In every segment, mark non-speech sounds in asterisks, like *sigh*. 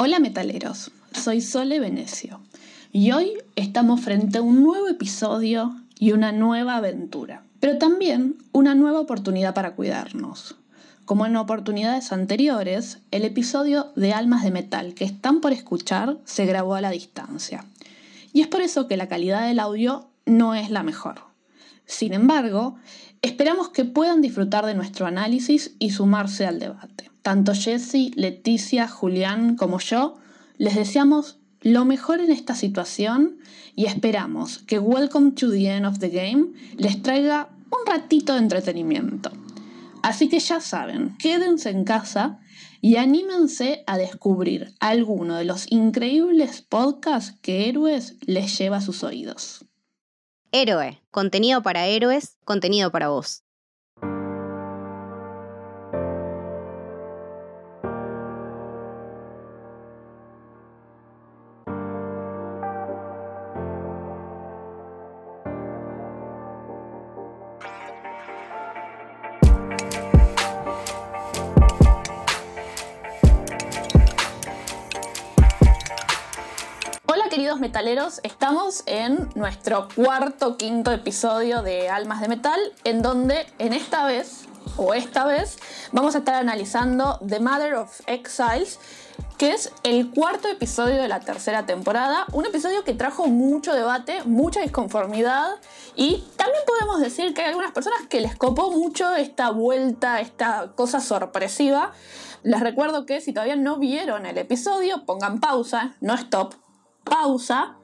Hola metaleros, soy Sole Venecio y hoy estamos frente a un nuevo episodio y una nueva aventura, pero también una nueva oportunidad para cuidarnos. Como en oportunidades anteriores, el episodio de Almas de Metal que están por escuchar se grabó a la distancia. Y es por eso que la calidad del audio no es la mejor. Sin embargo, esperamos que puedan disfrutar de nuestro análisis y sumarse al debate. Tanto Jessie, Leticia, Julián como yo les deseamos lo mejor en esta situación y esperamos que Welcome to the End of the Game les traiga un ratito de entretenimiento. Así que ya saben, quédense en casa y anímense a descubrir alguno de los increíbles podcasts que Héroes les lleva a sus oídos. Héroe, contenido para héroes, contenido para vos. Estamos en nuestro cuarto, quinto episodio de Almas de Metal, en donde en esta vez, o esta vez, vamos a estar analizando The Mother of Exiles, que es el cuarto episodio de la tercera temporada, un episodio que trajo mucho debate, mucha disconformidad y también podemos decir que hay algunas personas que les copó mucho esta vuelta, esta cosa sorpresiva. Les recuerdo que si todavía no vieron el episodio, pongan pausa, no stop, pausa,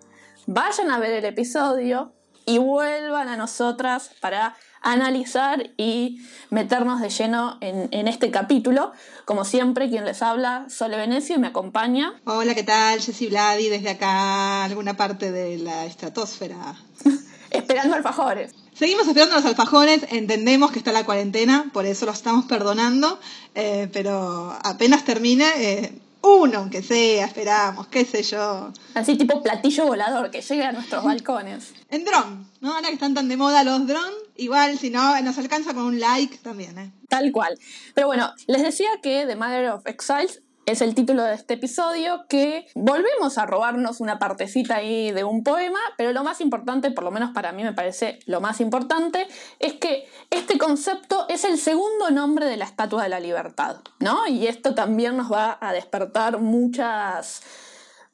vayan a ver el episodio y vuelvan a nosotras para analizar y meternos de lleno en, este capítulo. Como siempre, quien les habla, Sole Venecio, y me acompaña. Hola, ¿qué tal? Jessy Vladi, desde acá, alguna parte de la estratosfera. *laughs* Esperando alfajores. Seguimos esperando los alfajores, entendemos que está la cuarentena, por eso los estamos perdonando, eh, pero apenas termine, eh, uno, aunque sea, esperamos, qué sé yo. Así tipo platillo volador que llegue a nuestros balcones. En dron, ¿no? Ahora que están tan de moda los drones, igual si no, nos alcanza con un like también, ¿eh? Tal cual. Pero bueno, les decía que The Mother of Exiles es el título de este episodio, que volvemos a robarnos una partecita ahí de un poema, pero lo más importante, por lo menos para mí me parece lo más importante, es que este concepto es el segundo nombre de la Estatua de la Libertad, ¿no? Y esto también nos va a despertar muchas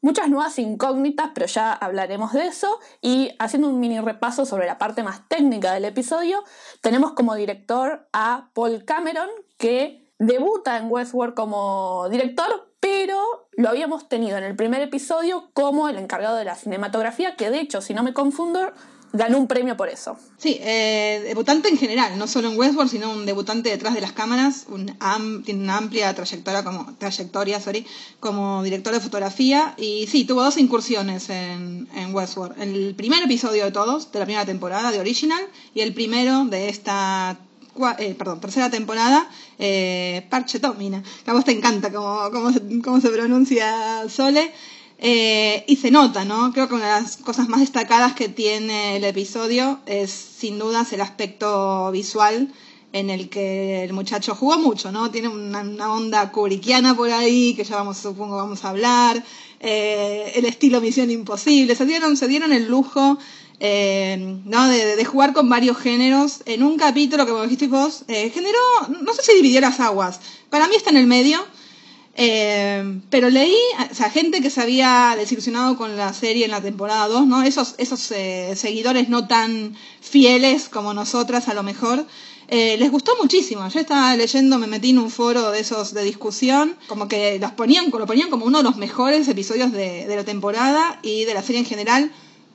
muchas nuevas incógnitas, pero ya hablaremos de eso. Y haciendo un mini repaso sobre la parte más técnica del episodio, tenemos como director a Paul Cameron, que debuta en Westworld como director, pero lo habíamos tenido en el primer episodio como el encargado de la cinematografía, que de hecho, si no me confundo, ganó un premio por eso. Sí, eh, debutante en general, no solo en Westworld, sino un debutante detrás de las cámaras, un tiene una amplia trayectoria como, trayectoria sorry, como director de fotografía y sí, tuvo dos incursiones en, en Westworld. El primer episodio de todos, de la primera temporada de Original, y el primero de esta eh, perdón, tercera temporada, eh, Parche Tomina, que a vos te encanta cómo, cómo, se, cómo se pronuncia Sole. Eh, y se nota, ¿no? Creo que una de las cosas más destacadas que tiene el episodio es sin dudas el aspecto visual en el que el muchacho jugó mucho, ¿no? Tiene una, onda kubrickiana por ahí, que ya vamos, supongo vamos a hablar, eh, el estilo Misión Imposible, se dieron, se dieron el lujo eh, ¿no? De, jugar con varios géneros en un capítulo que, como dijiste vos, eh, generó, no sé si dividió las aguas, para mí está en el medio, eh, pero leí, o sea, gente que se había desilusionado con la serie en la temporada 2, ¿no? Esos, esos seguidores no tan fieles como nosotras a lo mejor, les gustó muchísimo. Yo estaba leyendo, me metí en un foro de esos de discusión, como que los ponían, lo ponían como uno de los mejores episodios de, de la temporada y de la serie en general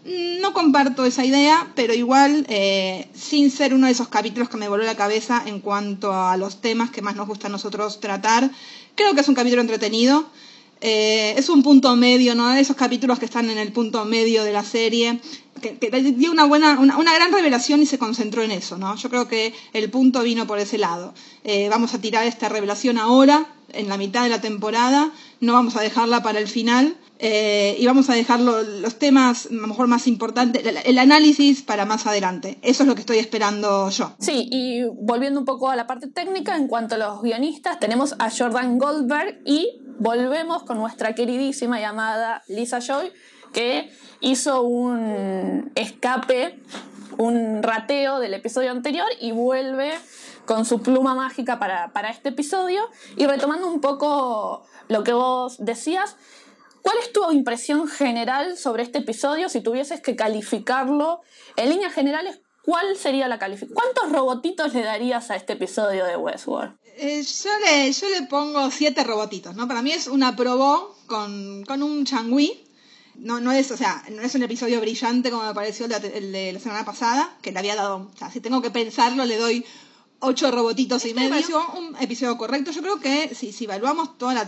no comparto esa idea, pero igual, eh, sin ser uno de esos capítulos que me voló la cabeza en cuanto a los temas que más nos gusta a nosotros tratar, creo que es un capítulo entretenido. Eh, es un punto medio, ¿no? De esos capítulos que están en el punto medio de la serie, que, dio una buena, una, gran revelación y se concentró en eso, ¿no? Yo creo que el punto vino por ese lado. Eh, vamos a tirar esta revelación ahora, en la mitad de la temporada, no vamos a dejarla para el final eh, y vamos a dejar los temas a lo mejor más importantes, el, análisis para más adelante. Eso es lo que estoy esperando yo. Sí, y volviendo un poco a la parte técnica, en cuanto a los guionistas, tenemos a Jordan Goldberg y volvemos con nuestra queridísima llamada Lisa Joy, que hizo un escape, un rateo del episodio anterior y vuelve con su pluma mágica para, para este episodio. Y retomando un poco lo que vos decías, ¿cuál es tu impresión general sobre este episodio si tuvieses que calificarlo en líneas generales? ¿Cuál sería la calificación? ¿Cuántos robotitos le darías a este episodio de Westworld? Eh, yo, le, yo le pongo siete robotitos, ¿no? Para mí es una probó con, con un changui. No, no es, o sea, no es un episodio brillante como me pareció el de, el de la semana pasada, que le había dado, o sea, si tengo que pensarlo, le doy ocho robotitos y Este medio. me Me pareció un episodio correcto. Yo creo que si, si evaluamos todas la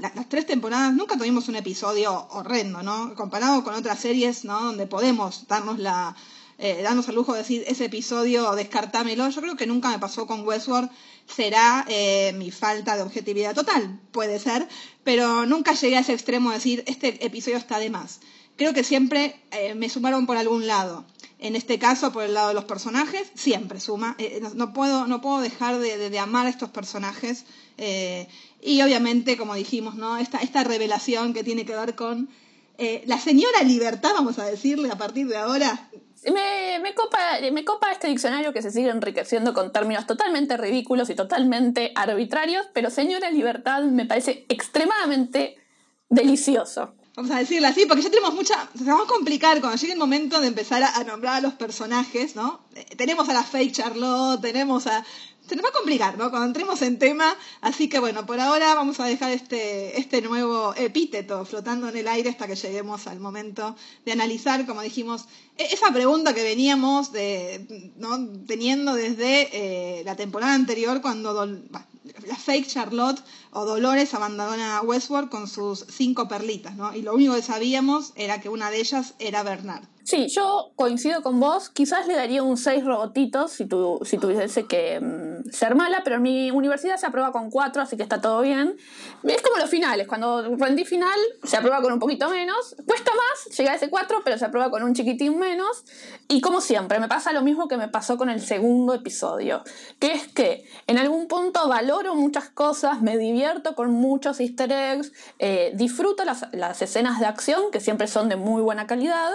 la- las tres temporadas, nunca tuvimos un episodio horrendo, ¿no? Comparado con otras series, ¿no? Donde podemos darnos la eh, darnos el lujo de decir ese episodio, descartámelo. Yo creo que nunca me pasó con Westworld. Será eh, mi falta de objetividad total, puede ser, pero nunca llegué a ese extremo de decir este episodio está de más. Creo que siempre eh, me sumaron por algún lado. En este caso, por el lado de los personajes, siempre suma. Eh, no, puedo, no puedo dejar de, de- de amar a estos personajes. eh, y obviamente, como dijimos, ¿no? Esta, esta revelación que tiene que ver con eh, la señora libertad, vamos a decirle a partir de ahora. Me, me, copa, me copa este diccionario que se sigue enriqueciendo con términos totalmente ridículos y totalmente arbitrarios, pero señora Libertad me parece extremadamente delicioso. Vamos a decirle así, porque ya tenemos mucha. Se va a complicar cuando llegue el momento de empezar a, nombrar a los personajes, ¿no? Eh, tenemos a la fake Charlotte, tenemos a. Se nos va a complicar, ¿no? Cuando entremos en tema. Así que bueno, por ahora vamos a dejar este, este nuevo epíteto flotando en el aire hasta que lleguemos al momento de analizar, como dijimos, e- esa pregunta que veníamos de, ¿no? teniendo desde eh, la temporada anterior, cuando bah, la fake Charlotte o Dolores abandona Westworld con sus cinco perlitas, ¿no? Y lo único que sabíamos era que una de ellas era Bernard. Sí, yo coincido con vos. Quizás le daría un 6 robotitos si, tu, si tuviese que mm, ser mala, pero en mi universidad se aprueba con 4, así que está todo bien. Es como los finales. Cuando rendí final, se aprueba con un poquito menos. Cuesta más llegar a ese 4, pero se aprueba con un chiquitín menos. Y como siempre, me pasa lo mismo que me pasó con el segundo episodio, que es que en algún punto valoro muchas cosas, me divierto con muchos easter eggs, eh, disfruto las, las escenas de acción, que siempre son de muy buena calidad.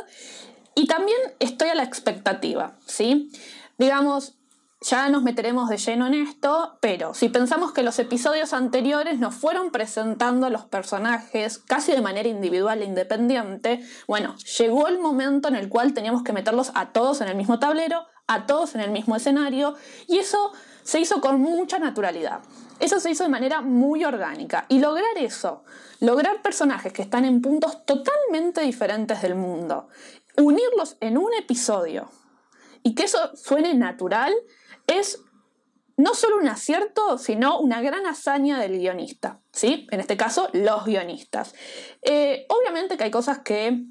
Y también estoy a la expectativa, ¿sí? Digamos, ya nos meteremos de lleno en esto, pero si pensamos que los episodios anteriores nos fueron presentando los personajes casi de manera individual e independiente, bueno, llegó el momento en el cual teníamos que meterlos a todos en el mismo tablero, a todos en el mismo escenario, y eso se hizo con mucha naturalidad. Eso se hizo de manera muy orgánica. Y lograr eso, lograr personajes que están en puntos totalmente diferentes del mundo, unirlos en un episodio y que eso suene natural es no solo un acierto, sino una gran hazaña del guionista, ¿sí? En este caso, los guionistas. Eh, obviamente que hay cosas que,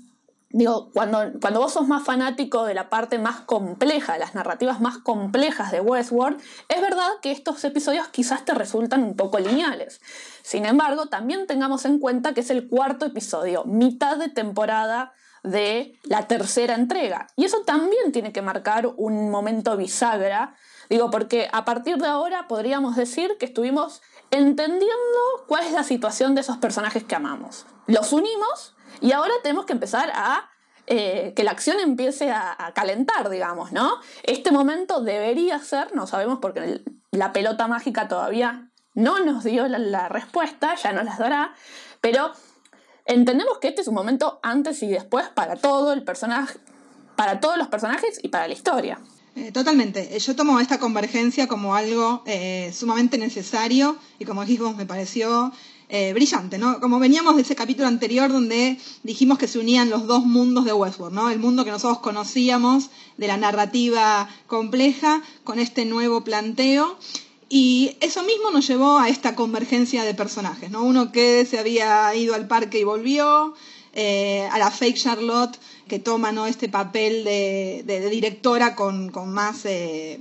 digo, cuando, cuando vos sos más fanático de la parte más compleja, las narrativas más complejas de Westworld, es verdad que estos episodios quizás te resultan un poco lineales. Sin embargo, también tengamos en cuenta que es el cuarto episodio, mitad de temporada de la tercera entrega. Y eso también tiene que marcar un momento bisagra, digo, porque a partir de ahora podríamos decir que estuvimos entendiendo cuál es la situación de esos personajes que amamos. Los unimos y ahora tenemos que empezar a eh, que la acción empiece a, calentar, digamos, ¿no? Este momento debería ser, no sabemos porque la pelota mágica todavía no nos dio la, la respuesta, ya nos las dará, pero entendemos que este es un momento antes y después para todo el personaje, para todos los personajes y para la historia. Eh, totalmente. Yo tomo esta convergencia como algo eh, sumamente necesario y como dijimos me pareció eh, brillante, ¿no? Como veníamos de ese capítulo anterior donde dijimos que se unían los dos mundos de Westworld, ¿no? El mundo que nosotros conocíamos de la narrativa compleja con este nuevo planteo y eso mismo nos llevó a esta convergencia de personajes, ¿no? Uno que se había ido al parque y volvió, eh, a la fake Charlotte que toma ¿no? este papel de, de, directora con, con más eh,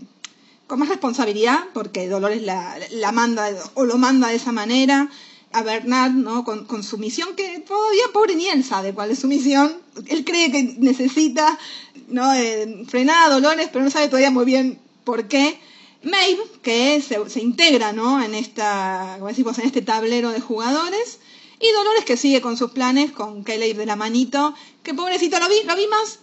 con más responsabilidad, porque Dolores la, la, manda o lo manda de esa manera, a Bernard ¿no? con, con su misión, que todavía pobre ni él sabe cuál es su misión, él cree que necesita ¿no? Eh, frenar a Dolores, pero no sabe todavía muy bien por qué. Maeve, que se, integra ¿no? en, esta, como decimos, en este tablero de jugadores, Y Dolores que sigue con sus planes, con Caleb de la manito, que pobrecito, lo vi, lo vi más,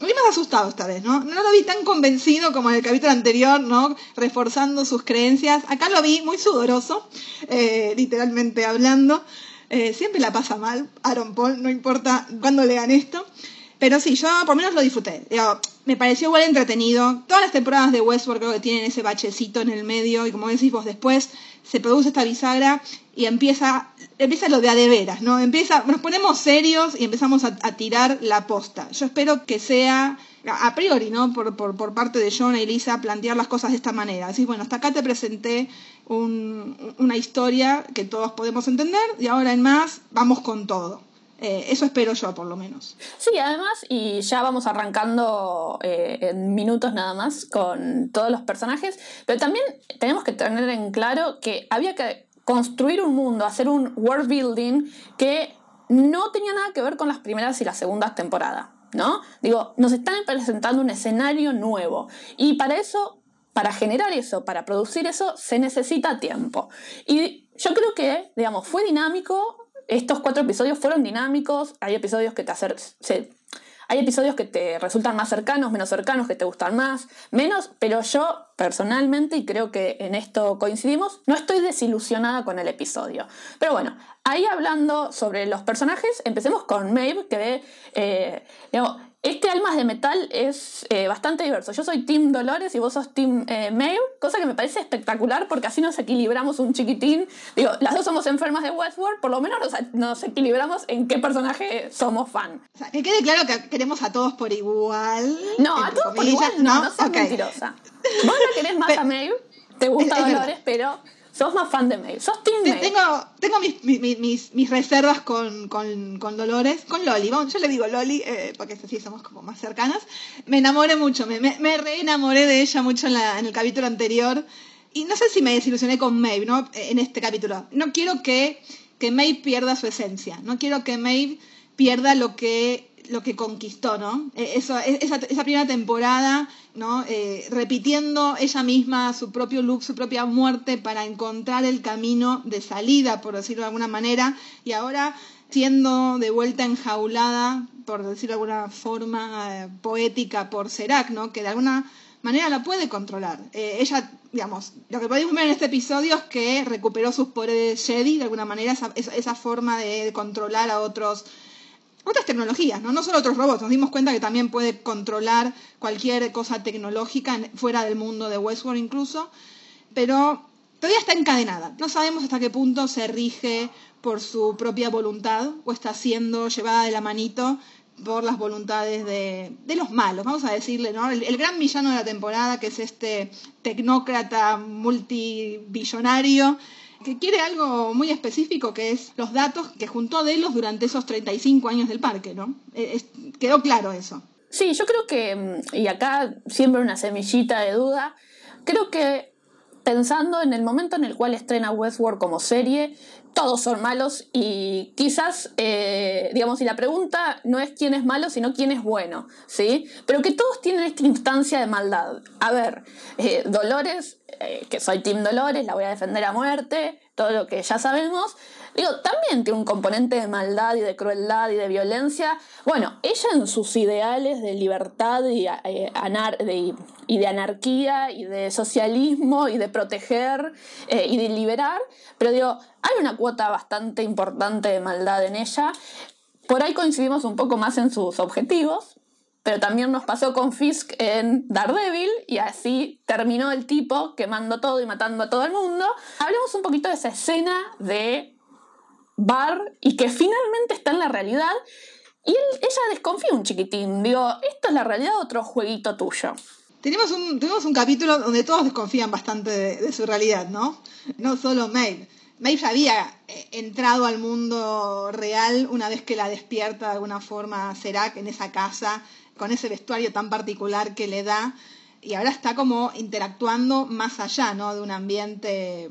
lo vi más asustado esta vez, ¿no? No lo vi tan convencido como en el capítulo anterior, ¿no? Reforzando sus creencias. Acá lo vi muy sudoroso, eh, literalmente hablando. Eh, siempre la pasa mal, Aaron Paul, no importa cuándo lean esto. Pero sí, yo por lo menos lo disfruté. me pareció igual entretenido. Todas las temporadas de Westworld creo que tienen ese bachecito en el medio y como decís vos después se produce esta bisagra y empieza, empieza lo de a de veras, ¿no? Empieza, nos ponemos serios y empezamos a, tirar la posta. Yo espero que sea a priori, ¿no? Por, por, por, parte de John y Elisa, plantear las cosas de esta manera. Así, bueno, hasta acá te presenté una historia que todos podemos entender y ahora en más vamos con todo. Eh, eso espero yo, por lo menos. Sí, además, y ya vamos arrancando eh, en minutos nada más con todos los personajes, pero también tenemos que tener en claro que había que construir un mundo, hacer un world building que no tenía nada que ver con las primeras y las segundas temporadas, ¿no? Digo, nos están presentando un escenario nuevo y para eso, para generar eso, para producir eso, se necesita tiempo. Y yo creo que, digamos, fue dinámico, estos cuatro episodios fueron dinámicos, hay episodios que te hay episodios que te resultan más cercanos, menos cercanos, que te gustan más, menos, pero yo personalmente, y creo que en esto coincidimos, no estoy desilusionada con el episodio. Pero bueno, ahí hablando sobre los personajes, empecemos con Maeve, que eh, este Almas de Metal es eh, bastante diverso. Yo soy Team Dolores y vos sos Team eh, Maeve, cosa que me parece espectacular porque así nos equilibramos un chiquitín. Digo, las dos somos enfermas de Westworld, por lo menos nos, equilibramos en qué personaje somos fan. O sea, que quede claro que queremos a todos por igual. No, a todos por igual no, no, seas mentirosa. Vos no querés más a Maeve, te gusta Dolores, pero Sos más fan de Maeve. Sos Team Maeve. Tengo, tengo mis, mis, mis, reservas con, con, con, Dolores, con Loli. yo le digo Loli eh, porque así somos como más cercanas. Me enamoré mucho, me, me, me re enamoré de ella mucho en, la, en el capítulo anterior. Y no sé si me desilusioné con Maeve, ¿no? En este capítulo. No quiero que, que Maeve pierda su esencia. No quiero que Maeve pierda lo que lo que conquistó, ¿no? E, eso, e, esa, esa primera temporada, ¿no? Eh, repitiendo ella misma su propio look, su propia muerte para encontrar el camino de salida, por decirlo de alguna manera, y ahora siendo de vuelta enjaulada, por decirlo de alguna forma eh, poética, por Serac, ¿no? Que de alguna manera la puede controlar. Eh, ella, digamos, lo que podemos ver en este episodio es que recuperó sus poderes Jedi, de alguna manera, esa, esa forma de controlar a otros otras tecnologías, ¿no? no solo otros robots. Nos dimos cuenta que también puede controlar cualquier cosa tecnológica fuera del mundo de Westworld incluso, pero todavía está encadenada. No sabemos hasta qué punto se rige por su propia voluntad o está siendo llevada de la manito por las voluntades de, los malos, vamos a decirle, ¿no? El, el, gran villano de la temporada, que es este tecnócrata multibillonario, que quiere algo muy específico, que es los datos que juntó Delos durante esos 35 años del parque, ¿no? Eh, quedó claro eso. Sí, yo creo que, mm, y acá siempre una semillita de duda, creo que pensando en el momento en el cual estrena Westworld como serie, todos son malos y quizás, eh, digamos, y la pregunta no es quién es malo, sino quién es bueno, ¿sí? Pero que todos tienen esta instancia de maldad. A ver, eh, Dolores, eh, que soy Team Dolores, la voy a defender a muerte, todo lo que ya sabemos, digo, también tiene un componente de maldad y de crueldad y de violencia. Bueno, ella en sus ideales de libertad y, eh, de, y de anarquía y de socialismo y de proteger eh, y de liberar, pero digo, hay una cuota bastante importante de maldad en ella. Por ahí coincidimos un poco más en sus objetivos, pero también nos pasó con Fisk en Daredevil y así terminó el tipo quemando todo y matando a todo el mundo. Hablemos un poquito de esa escena de Bar y que finalmente está en la realidad y ella desconfía un chiquitín. Digo, esto es la realidad otro jueguito tuyo. Tenemos un, tenemos un capítulo donde todos desconfían bastante de, su realidad, ¿no? No solo Maeve. Maeve ya había eh, entrado al mundo real una vez que la despierta de alguna forma Serac en esa casa con ese vestuario tan particular que le da y ahora está como interactuando más allá, ¿no? De un ambiente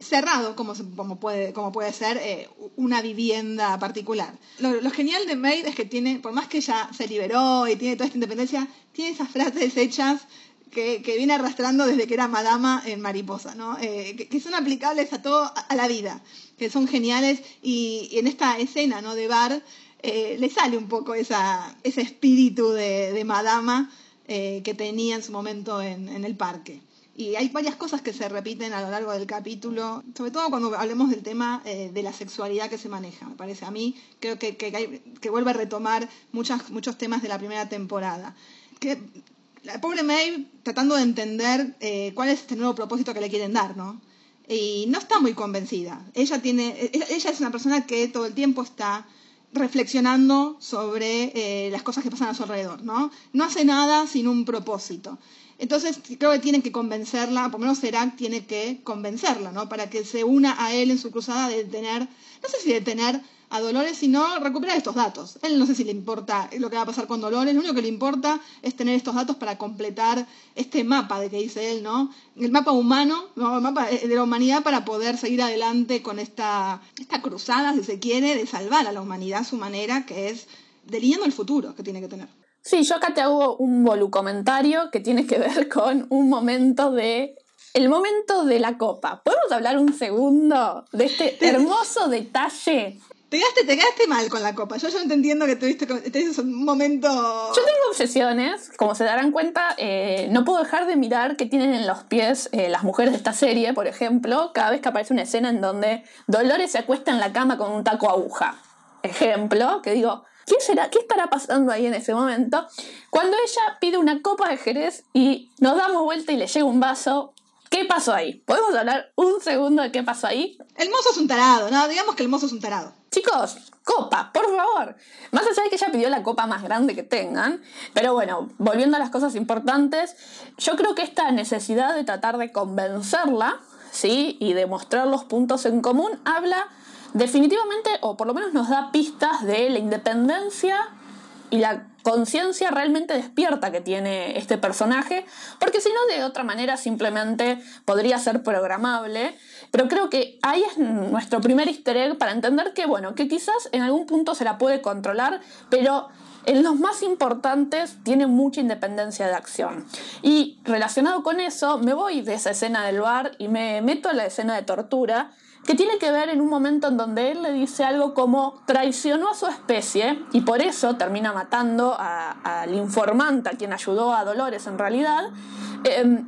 cerrado, como, como, puede, como puede ser eh, una vivienda particular. Lo, genial de Maid es que tiene, por más que ella se liberó y tiene toda esta independencia, tiene esas frases hechas que, viene arrastrando desde que era madama en Mariposa, ¿no? Eh, que, son aplicables a todo, a, la vida, que son geniales y, en esta escena, ¿no? De bar eh, le sale un poco esa, ese espíritu de, madama eh, que tenía en su momento en, el parque. Y hay varias cosas que se repiten a lo largo del capítulo, sobre todo cuando hablemos del tema de la sexualidad que se maneja, me parece a mí. Creo que, que, vuelve a retomar muchas, muchos temas de la primera temporada. Que la pobre Maeve tratando de entender eh, cuál es este nuevo propósito que le quieren dar, ¿no? Y no está muy convencida. Ella tiene, ella es una persona que todo el tiempo está reflexionando sobre eh, las cosas que pasan a su alrededor, ¿no? No hace nada sin un propósito. Entonces creo que tienen que convencerla, por lo menos Serac tiene que convencerla, ¿no? Para que se una a él en su cruzada de tener, no sé si de tener a Dolores, sino recuperar estos datos. Él no sé si le importa lo que va a pasar con Dolores, lo único que le importa es tener estos datos para completar este mapa de que dice él, ¿no? El mapa humano, el mapa de la humanidad para poder seguir adelante con esta, esta cruzada, si se quiere, de salvar a la humanidad a su manera, que es delineando el futuro que tiene que tener. Sí, yo acá te hago un comentario que tiene que ver *laughs* con un momento de el momento de la copa. ¿Podemos hablar un segundo de este *laughs* hermoso detalle te quedaste, mal con la copa. Yo, yo no entiendo que tuviste, un momento. Yo tengo obsesiones, como se darán cuenta, eh, no puedo dejar de mirar qué tienen en los pies eh, las mujeres de esta serie, por ejemplo, cada vez que aparece una escena en donde Dolores se acuesta en la cama con un taco aguja. Ejemplo, que digo, ¿qué será? ¿Qué estará pasando ahí en ese momento? Cuando ella pide una copa de Jerez y nos damos vuelta y le llega un vaso, ¿Qué pasó ahí? ¿Podemos hablar un segundo de qué pasó ahí? El mozo es un tarado, ¿no? Digamos que el mozo es un tarado. Chicos, copa, por favor. Más allá de que ella pidió la copa más grande que tengan. Pero bueno, volviendo a las cosas importantes, yo creo que esta necesidad de tratar de convencerla, ¿sí? Y de mostrar los puntos en común, habla definitivamente, o por lo menos nos da pistas de la independencia y la conciencia realmente despierta que tiene este personaje, porque si no, de otra manera simplemente podría ser programable. Pero creo que ahí es nuestro primer easter egg para entender que, bueno, que quizás en algún punto se la puede controlar, pero en los más importantes tiene mucha independencia de acción. Y relacionado con eso, me voy de esa escena del bar y me meto en la escena de tortura que tiene que ver en un momento en donde él le dice algo como traicionó a su especie y por eso termina matando al informante, a quien ayudó a Dolores en realidad. Em,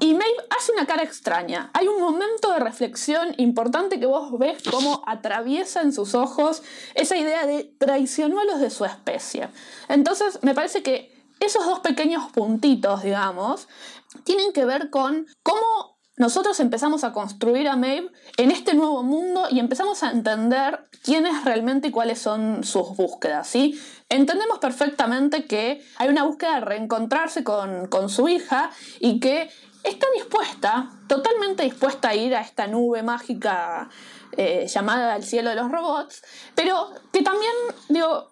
y Maeve hace una cara extraña. Hay un momento de reflexión importante que vos ves cómo atraviesa en sus ojos esa idea de traicionó a los de su especie. Entonces, me parece que esos dos pequeños puntitos, digamos, tienen que ver con cómo nosotros empezamos a construir a Maeve en este nuevo mundo y empezamos a entender quién es realmente y cuáles son sus búsquedas, ¿sí? Entendemos perfectamente que hay una búsqueda de reencontrarse con, su hija y que está dispuesta, totalmente dispuesta a ir a esta nube mágica eh, llamada el cielo de los robots, pero que también, digo,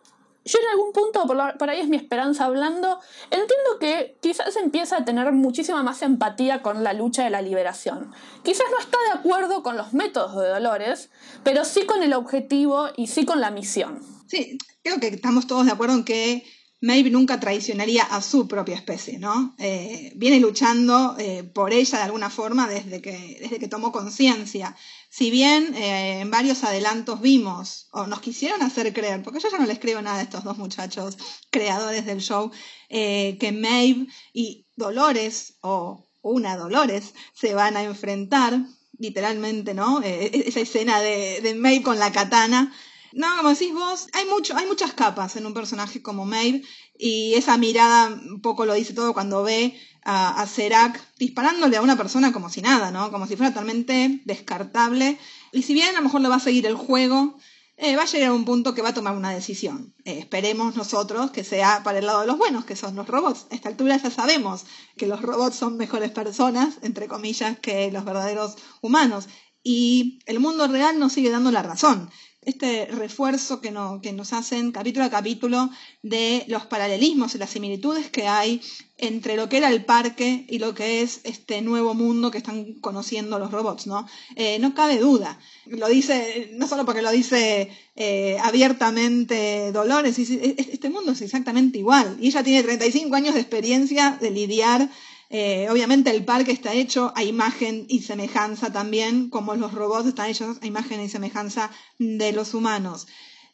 yo en algún punto, por, ahí es mi esperanza hablando, entiendo que quizás empieza a tener muchísima más empatía con la lucha de la liberación. Quizás no está de acuerdo con los métodos de Dolores, pero sí con el objetivo y sí con la misión. Sí, creo que estamos todos de acuerdo en que Maeve nunca traicionaría a su propia especie, ¿no? Eh, viene luchando eh, por ella de alguna forma desde que, desde que tomó conciencia. Si bien eh, en varios adelantos vimos, o nos quisieron hacer creer, porque yo ya no les creo nada a estos dos muchachos creadores del show, que Maeve y Dolores, o una Dolores, se van a enfrentar, literalmente, ¿no? esa escena de, de Maeve con la katana no, como decís vos, hay, mucho, hay muchas capas en un personaje como Maeve y esa mirada un poco lo dice todo cuando ve a, a Serac disparándole a una persona como si nada, ¿no? Como si fuera totalmente descartable. Y si bien a lo mejor le va a seguir el juego, eh, va a llegar a un punto que va a tomar una decisión. Eh, esperemos nosotros que sea para el lado de los buenos, que son los robots. A esta altura ya sabemos que los robots son mejores personas, entre comillas, que los verdaderos humanos. Y el mundo real nos sigue dando la razón este refuerzo que, no, que nos hacen capítulo a capítulo de los paralelismos y las similitudes que hay entre lo que era el parque y lo que es este nuevo mundo que están conociendo los robots, ¿no? Eh, no cabe duda. Lo dice, no solo porque lo dice eh, abiertamente Dolores, este mundo es exactamente igual. Y ella tiene 35 años de experiencia de lidiar Eh, obviamente el parque está hecho a imagen y semejanza también, como los robots están hechos a imagen y semejanza de los humanos.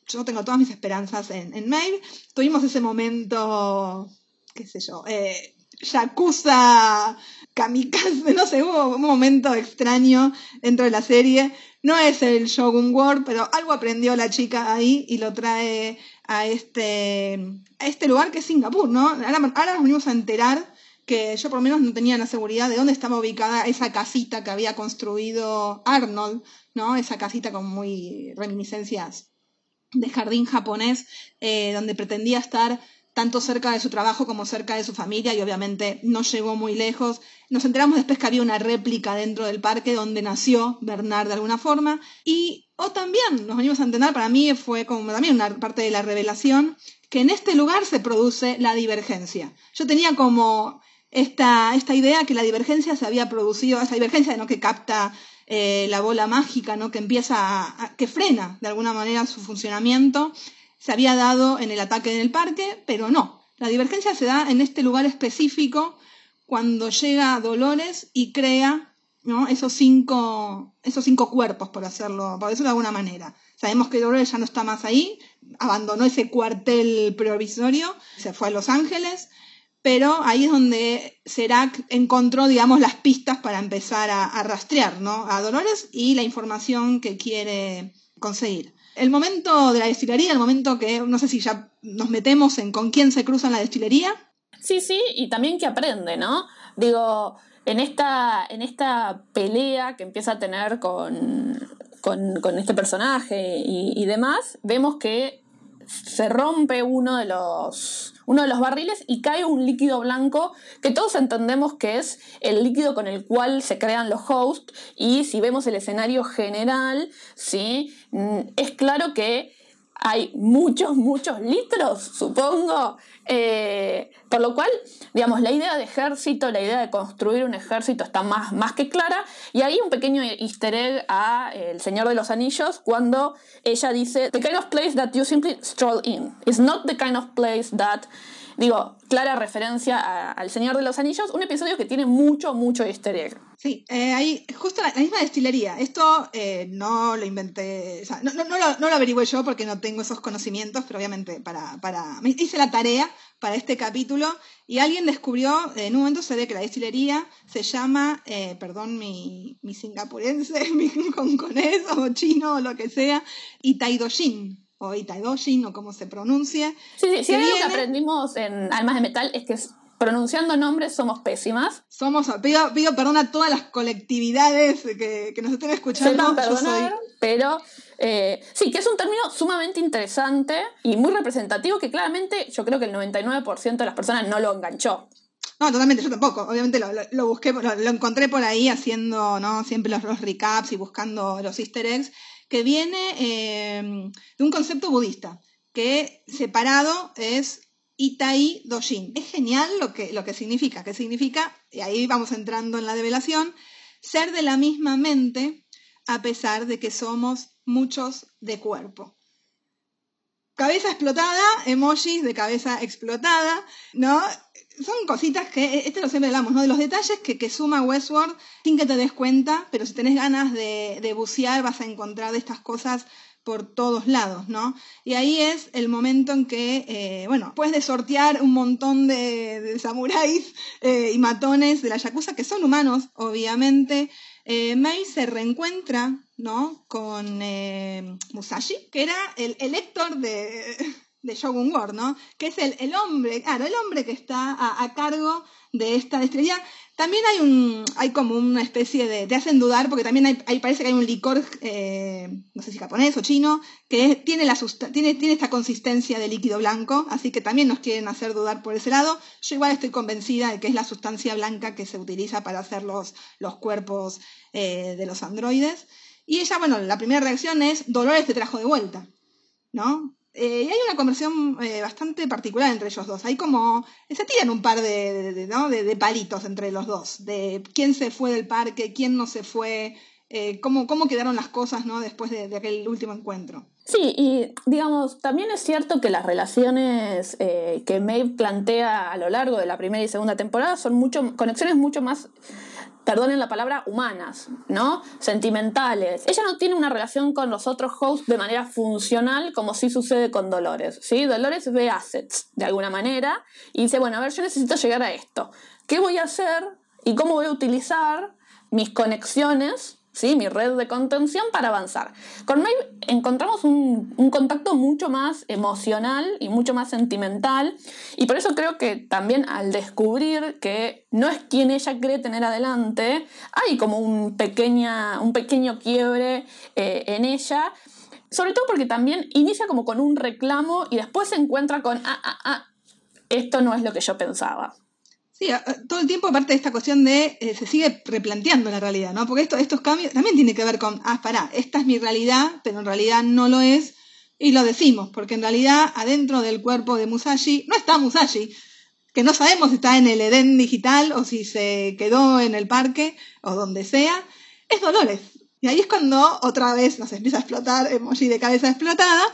Yo tengo todas mis esperanzas en, en. Tuvimos ese momento, qué sé yo, eh, Yakuza kamikaze, *laughs* no sé, hubo un momento extraño dentro de la serie. No es el Shogun War, pero algo aprendió la chica ahí y lo trae a este, a este lugar que es Singapur, ¿no? Ahora, ahora nos venimos a enterar que yo por lo menos no tenía la seguridad de dónde estaba ubicada esa casita que había construido Arnold, ¿no? Esa casita con muy reminiscencias de jardín japonés, eh, donde pretendía estar tanto cerca de su trabajo como cerca de su familia y obviamente no llegó muy lejos. Nos enteramos después que había una réplica dentro del parque donde nació Bernard de alguna forma y o también nos venimos a entender, para mí fue como también una parte de la revelación, que en este lugar se produce la divergencia. Yo tenía como esta, esta idea que la divergencia se había producido, esa divergencia ¿no? que capta eh, la bola mágica, ¿no? que empieza a, que frena de alguna manera su funcionamiento, se había dado en el ataque en el parque, pero no. La divergencia se da en este lugar específico cuando llega Dolores y crea ¿no? esos, cinco, esos cinco cuerpos, por hacerlo, por decirlo de alguna manera. Sabemos que Dolores ya no está más ahí, abandonó ese cuartel provisorio, se fue a Los Ángeles, pero ahí es donde Serac encontró, digamos, las pistas para empezar a, rastrear ¿no? a Dolores y la información que quiere conseguir. El momento de la destilería, el momento que no sé si ya nos metemos en con quién se cruza en la destilería. Sí, sí, y también que aprende, ¿no? Digo, en esta, en esta pelea que empieza a tener con, con, este personaje y, demás, vemos que se rompe uno de los uno de los barriles y cae un líquido blanco que todos entendemos que es el líquido con el cual se crean los hosts y si vemos el escenario general, ¿sí? Mm, es claro que hay muchos, muchos litros, supongo. Eh, por lo cual, digamos, la idea de ejército, la idea de construir un ejército está más, más que clara. Y hay un pequeño easter egg a El Señor de los Anillos cuando ella dice, The kind of place that you simply stroll in. It's not the kind of place that Digo, clara referencia al Señor de los Anillos, un episodio que tiene mucho, mucho easter. Sí, eh, hay justo la, misma destilería. Esto eh, no lo inventé, no, no, lo, no, averigüé yo porque no tengo esos conocimientos, pero obviamente para, me hice la tarea para este capítulo y alguien descubrió, en un momento se ve que la destilería se llama, eh, perdón mi, mi singapurense, *laughs* mi hongkonés o chino o lo que sea, Itaidoshin o Itaidoshin o como se pronuncie. Sí, sí, sí, algo que aprendimos en Almas de Metal es que pronunciando nombres somos pésimas. Somos, pido, pido perdón a todas las colectividades que, que nos estén escuchando. Perdonar, pero eh, sí, que es un término sumamente interesante y muy representativo que claramente yo creo que el 99% de las personas no lo enganchó. No, totalmente, yo tampoco. Obviamente lo, lo, busqué, lo, lo, encontré por ahí haciendo, ¿no? Siempre los, los recaps y buscando los easter eggs que viene eh, de un concepto budista, que separado es Itai Doshin. Es genial lo que, lo que significa, que significa, y ahí vamos entrando en la develación, ser de la misma mente a pesar de que somos muchos de cuerpo. Cabeza explotada, emojis de cabeza explotada, ¿no? Son cositas que, este lo siempre hablamos, ¿no? De los detalles que, que, suma Westworld sin que te des cuenta, pero si tenés ganas de, de bucear vas a encontrar estas cosas por todos lados, ¿no? Y ahí es el momento en que, eh, bueno, después de sortear un montón de, de samuráis eh, y matones de la Yakuza, que son humanos, obviamente, eh, se reencuentra, ¿no? Con eh, Musashi, que era el, el de, de Shogun War, ¿no? Que es el, el hombre, claro, el hombre que está a, cargo de esta estrella. También hay un, hay como una especie de, te hacen dudar porque también hay parece que hay un licor, eh, no sé si japonés o chino, que tiene, la tiene, tiene esta consistencia de líquido blanco, así que también nos quieren hacer dudar por ese lado. Yo igual estoy convencida de que es la sustancia blanca que se utiliza para hacer los, los cuerpos eh, de los androides. Y ella, bueno, la primera reacción es, Dolores te trajo de vuelta, ¿no? Eh, y hay una conversión eh, bastante particular entre ellos dos. Hay como. Se tiran un par de, ¿no? de, palitos entre los dos. De quién se fue del parque, quién no se fue. eh, cómo, cómo quedaron las cosas ¿no? después de, aquel último encuentro. Sí, y digamos, también es cierto que las relaciones eh, que Maeve plantea a lo largo de la primera y segunda temporada son mucho, conexiones mucho más, perdonen la palabra, humanas, ¿no? Sentimentales. Ella no tiene una relación con los otros hosts de manera funcional como sí sucede con Dolores, ¿sí? Dolores ve assets de alguna manera y dice, bueno, a ver, yo necesito llegar a esto. ¿Qué voy a hacer y cómo voy a utilizar mis conexiones ¿sí? mi red de contención para avanzar. Con Maeve encontramos un, un, contacto mucho más emocional y mucho más sentimental y por eso creo que también al descubrir que no es quien ella cree tener adelante, hay como un, pequeña, un pequeño quiebre eh, en ella. Sobre todo porque también inicia como con un reclamo y después se encuentra con, ah, ah, ah, esto no es lo que yo pensaba. Sí, todo el tiempo, aparte de esta cuestión de eh, se sigue replanteando la realidad, ¿no? Porque esto, estos cambios también tienen que ver con, ah, pará, esta es mi realidad, pero en realidad no lo es, y lo decimos, porque en realidad adentro del cuerpo de Musashi no está Musashi, que no sabemos si está en el Edén digital o si se quedó en el parque o donde sea, es Dolores. Y ahí es cuando otra vez nos empieza a explotar, emoji de cabeza explotada,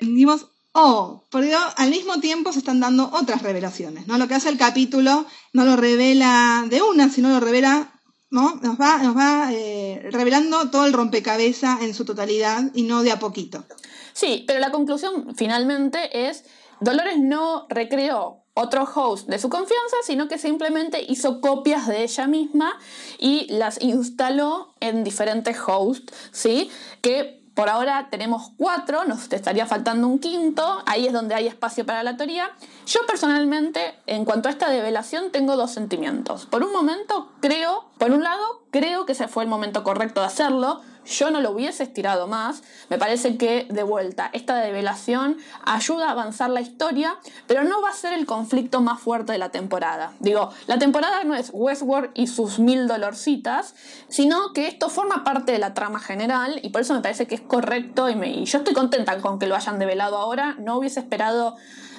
y Oh, pero al mismo tiempo se están dando otras revelaciones, ¿no? Lo que hace el capítulo no lo revela de una, sino lo revela, ¿no? Nos va, nos va eh, revelando todo el rompecabezas en su totalidad y no de a poquito. Sí, pero la conclusión finalmente es, Dolores no recreó otro host de su confianza, sino que simplemente hizo copias de ella misma y las instaló en diferentes hosts, ¿sí? Que por ahora tenemos cuatro, nos estaría faltando un quinto, ahí es donde hay espacio para la teoría. Yo personalmente, en cuanto a esta develación, tengo dos sentimientos. Por un momento, creo, por un lado, creo que ese fue el momento correcto de hacerlo, yo no lo hubiese estirado más. Me parece que, de vuelta, esta develación ayuda a avanzar la historia, pero no va a ser el conflicto más fuerte de la temporada. Digo, la temporada no es Westworld y sus mil dolorcitas, sino que esto forma parte de la trama general y por eso me parece que es correcto y, me, y yo estoy contenta con que lo hayan develado ahora. No hubiese esperado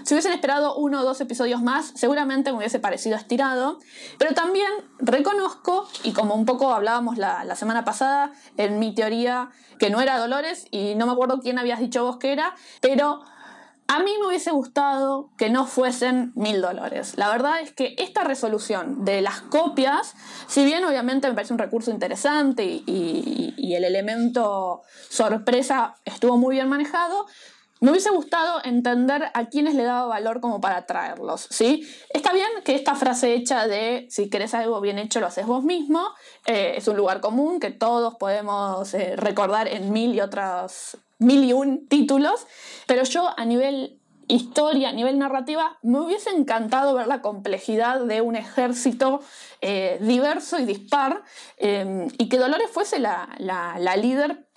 si hubiesen esperado uno o dos episodios más, seguramente me hubiese parecido estirado. Pero también reconozco, y como un poco hablábamos la, semana pasada en mi teoría, que no era Dolores, y no me acuerdo quién habías dicho vos que era, pero a mí me hubiese gustado que no fuesen mil dólares. La verdad es que esta resolución de las copias, si bien obviamente me parece un recurso interesante y el elemento sorpresa estuvo muy bien manejado, me hubiese gustado entender a quiénes le daba valor como para traerlos, ¿sí? Está bien que esta frase hecha de si querés algo bien hecho lo haces vos mismo, eh, es un lugar común que todos podemos eh, recordar en mil y otros, mil y un títulos, pero yo a nivel historia, a nivel narrativa, me hubiese encantado ver la complejidad de un ejército eh, diverso y dispar y que Dolores fuese la, la, la líder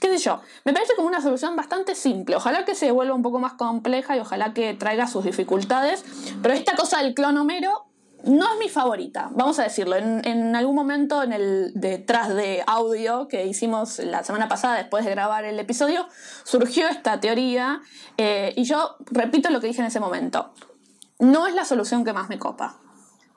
qué sé yo, me parece como una solución bastante simple. Ojalá que se vuelva un poco más compleja y ojalá que traiga sus dificultades. Pero esta cosa del clon Homero no es mi favorita, vamos a decirlo. En, algún momento en el detrás de audio que hicimos la semana pasada después de grabar el episodio, surgió esta teoría eh, y yo repito lo que dije en ese momento. No es la solución que más me copa.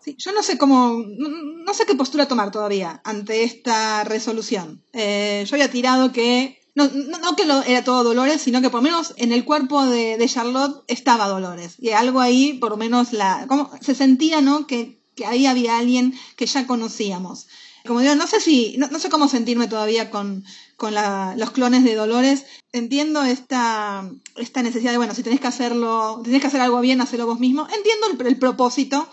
Sí, yo no sé cómo, no, sé qué postura tomar todavía ante esta resolución. Eh, yo había tirado que, no, no, que lo, era todo Dolores, sino que por lo menos en el cuerpo de, de, Charlotte estaba Dolores. Y algo ahí, por lo menos, la, como, se sentía, ¿no? Que, que ahí había alguien que ya conocíamos. Como digo, no sé si, no, no sé cómo sentirme todavía con, con la, los clones de Dolores. Entiendo esta, esta necesidad de, bueno, si tenés que hacerlo, tenés que hacer algo bien, hacerlo vos mismo. Entiendo el, el propósito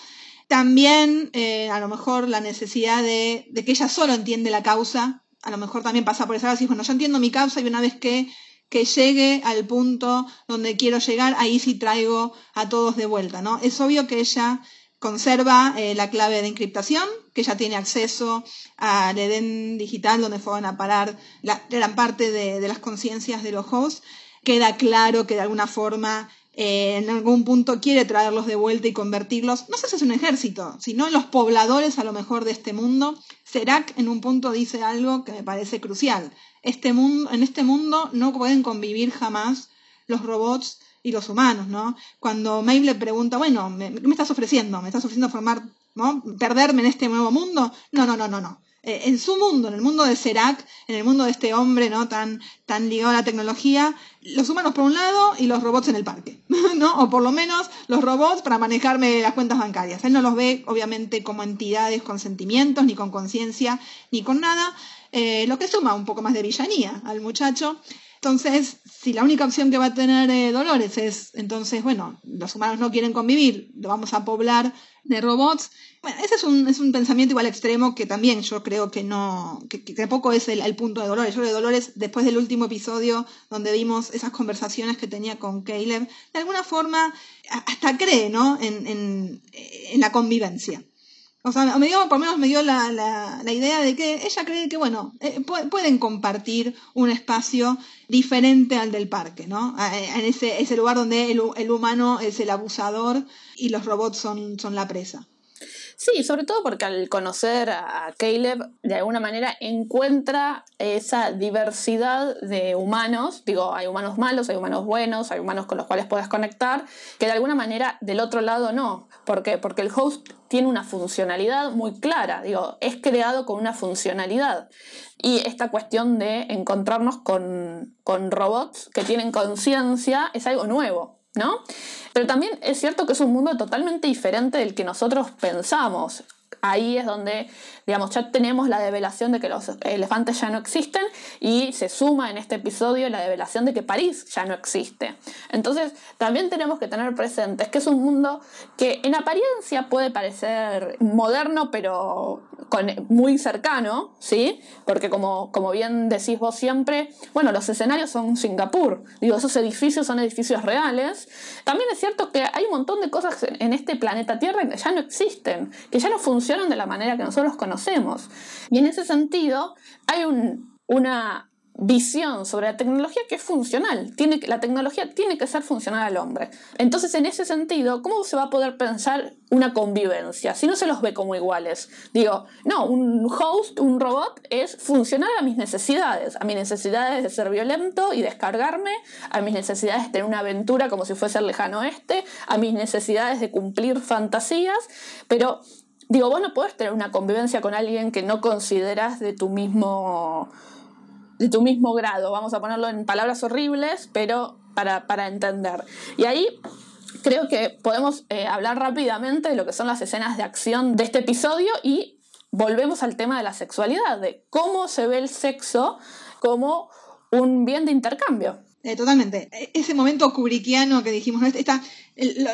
también, eh, a lo mejor, la necesidad de, de, que ella solo entiende la causa. A lo mejor también pasa por esa base. Bueno, yo entiendo mi causa y una vez que, que llegue al punto donde quiero llegar, ahí sí traigo a todos de vuelta, ¿no? Es obvio que ella conserva eh, la clave de encriptación, que ella tiene acceso al Edén digital donde fueron a parar la gran parte de, de las conciencias de los hosts. Queda claro que de alguna forma eh, en algún punto quiere traerlos de vuelta y convertirlos, no sé si es un ejército, sino los pobladores a lo mejor de este mundo. Serac en un punto dice algo que me parece crucial. Este mundo, en este mundo no pueden convivir jamás los robots y los humanos, ¿no? Cuando Maeve le pregunta, bueno, ¿qué me estás ofreciendo? ¿Me estás ofreciendo formar, ¿no? ¿Perderme en este nuevo mundo? No, no, no, no, no. Eh, en su mundo, en el mundo de Serac, en el mundo de este hombre, ¿no? Tan, tan ligado a la tecnología, los humanos por un lado y los robots en el parque, *laughs* ¿no? O por lo menos los robots para manejarme las cuentas bancarias. Él no los ve, obviamente, como entidades con sentimientos, ni con conciencia, ni con nada, eh, lo que suma un poco más de villanía al muchacho. Entonces, si la única opción que va a tener eh, Dolores es, entonces, bueno, los humanos no quieren convivir, lo vamos a poblar de robots, bueno, ese es un, es un pensamiento igual extremo que también yo creo que no, que, tampoco es el, punto de Dolores. Yo creo que Dolores, después del último episodio donde vimos esas conversaciones que tenía con Caleb, de alguna forma hasta cree, ¿no? En, en la convivencia. O sea, me dio, por lo menos me dio la, la, la, idea de que ella cree que, bueno, eh, pueden compartir un espacio diferente al del parque, ¿no? En ese, ese lugar donde el, el, humano es el abusador y los robots son, son la presa. Sí, sobre todo porque al conocer a Caleb, de alguna manera encuentra esa diversidad de humanos. Digo, hay humanos malos, hay humanos buenos, hay humanos con los cuales puedes conectar, que de alguna manera del otro lado no. ¿Por qué? Porque el host tiene una funcionalidad muy clara. Digo, es creado con una funcionalidad. Y esta cuestión de encontrarnos con, con robots que tienen conciencia es algo nuevo. ¿No? Pero también es cierto que es un mundo totalmente diferente del que nosotros pensamos. Ahí es donde, digamos, ya tenemos la develación de que los elefantes ya no existen y se suma en este episodio la develación de que París ya no existe. Entonces, también tenemos que tener presentes que es un mundo que en apariencia puede parecer moderno, pero con, muy cercano, ¿sí? Porque como, como bien decís vos siempre, bueno, los escenarios son Singapur, digo, esos edificios son edificios reales. También es cierto que hay un montón de cosas en este planeta Tierra que ya no existen, que ya no funcionan de la manera que nosotros conocemos. Y en ese sentido, hay un, una visión sobre la tecnología que es funcional. Tiene, la tecnología tiene que ser funcional al hombre. Entonces, en ese sentido, ¿cómo se va a poder pensar una convivencia si no se los ve como iguales? Digo, no, un host, un robot es funcional a mis necesidades, a mis necesidades de ser violento y descargarme, a mis necesidades de tener una aventura como si fuese el lejano oeste, a mis necesidades de cumplir fantasías, pero digo, vos no podés tener una convivencia con alguien que no consideras de tu mismo de tu mismo grado, vamos a ponerlo en palabras horribles, pero para, para entender. Y ahí creo que podemos eh, hablar rápidamente de lo que son las escenas de acción de este episodio y volvemos al tema de la sexualidad, de cómo se ve el sexo como un bien de intercambio. Eh, totalmente. E, ese momento kubrickiano que dijimos,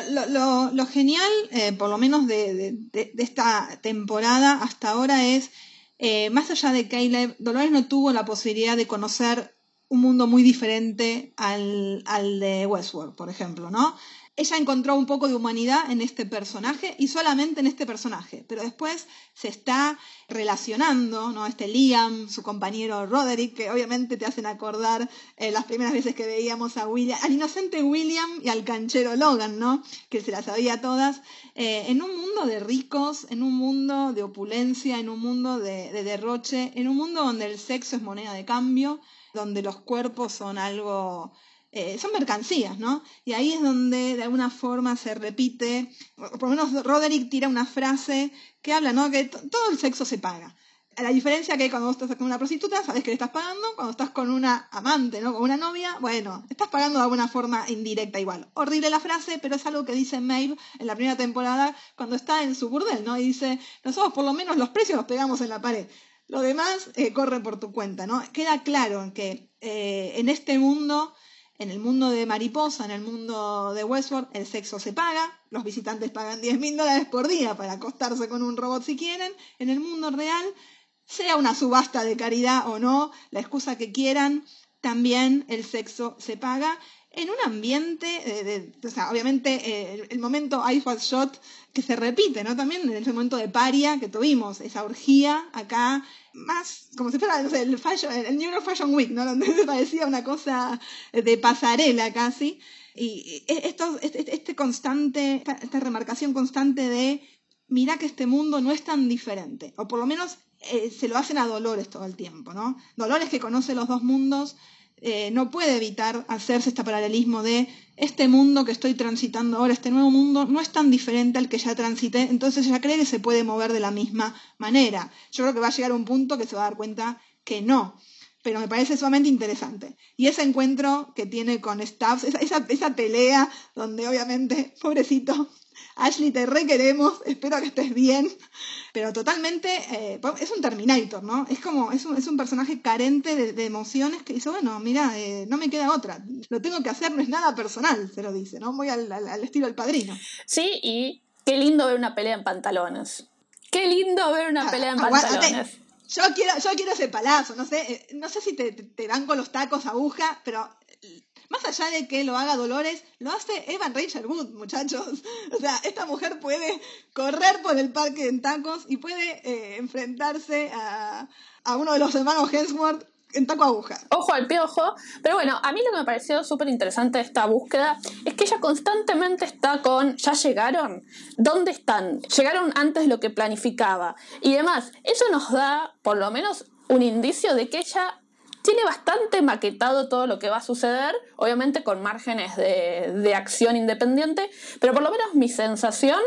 lo, lo, lo, genial, eh, por lo menos de, de, de, esta temporada hasta ahora, es eh, más allá de Caleb, Dolores no tuvo la posibilidad de conocer un mundo muy diferente al, al de Westworld, por ejemplo, ¿no? Ella encontró un poco de humanidad en este personaje y solamente en este personaje, pero después se está relacionando, ¿no? Este Liam, su compañero Roderick, que obviamente te hacen acordar eh, las primeras veces que veíamos a William, al inocente William y al canchero Logan, ¿no? Que se las sabía todas, eh, en un mundo de ricos, en un mundo de opulencia, en un mundo de, de derroche, en un mundo donde el sexo es moneda de cambio, donde los cuerpos son algo eh, son mercancías, ¿no? Y ahí es donde de alguna forma se repite, por lo menos Roderick tira una frase que habla, ¿no? Que todo el sexo se paga. La diferencia que cuando estás con una prostituta, sabes que le estás pagando, cuando estás con una amante, ¿no? Con una novia, bueno, estás pagando de alguna forma indirecta igual. Horrible la frase, pero es algo que dice Maeve en la primera temporada cuando está en su burdel, ¿no? Y dice, nosotros por lo menos los precios los pegamos en la pared. Lo demás eh, corre por tu cuenta, ¿no? Queda claro que eh, en este mundo en el mundo de Mariposa, en el mundo de Westworld, el sexo se paga, los visitantes pagan 10 mil dólares por día para acostarse con un robot si quieren. En el mundo real, sea una subasta de caridad o no, la excusa que quieran, también el sexo se paga en un ambiente, de, o sea, obviamente eh, el, momento I Shot que se repite, ¿no? También en ese momento de paria que tuvimos, esa orgía acá, más como si fuera el, fashion, el New York Fashion Week, ¿no? Donde *laughs* me parecía una cosa de pasarela casi. Y esto, este, este constante, esta, esta, remarcación constante de, mira que este mundo no es tan diferente, o por lo menos eh, se lo hacen a Dolores todo el tiempo, ¿no? Dolores que conoce los dos mundos eh, no puede evitar hacerse este paralelismo de este mundo que estoy transitando ahora, este nuevo mundo, no es tan diferente al que ya transité, entonces ella cree que se puede mover de la misma manera. Yo creo que va a llegar un punto que se va a dar cuenta que no pero me parece sumamente interesante. Y ese encuentro que tiene con Stubbs, esa, esa, pelea donde obviamente, *laughs* pobrecito, Ashley, te requeremos, espero que estés bien, pero totalmente eh, es un Terminator, ¿no? Es como, es un, es un personaje carente de, emociones que dice, bueno, mira, eh, no me queda otra, lo tengo que hacer, no es nada personal, se lo dice, ¿no? Muy al, al estilo del padrino. Sí, y qué lindo ver una pelea en pantalones. Qué lindo ver una ah, pelea en pantalones. Yo quiero, yo quiero ese palazo, no sé, eh, no sé si te, te, dan con los tacos aguja, pero más allá de que lo haga Dolores, lo hace Evan Rachel Wood, muchachos. *laughs* O sea, esta mujer puede correr por el parque en tacos y puede eh, enfrentarse a, a uno de los hermanos Hemsworth en taco aguja. Ojo al piojo. Pero bueno, a mí lo que me pareció súper interesante de esta búsqueda es que ella constantemente está con, ¿ya llegaron? ¿Dónde están? Llegaron antes de lo que planificaba. Y demás, eso nos da por lo menos un indicio de que ella tiene bastante maquetado todo lo que va a suceder, obviamente con márgenes de, acción independiente, pero por lo menos mi sensación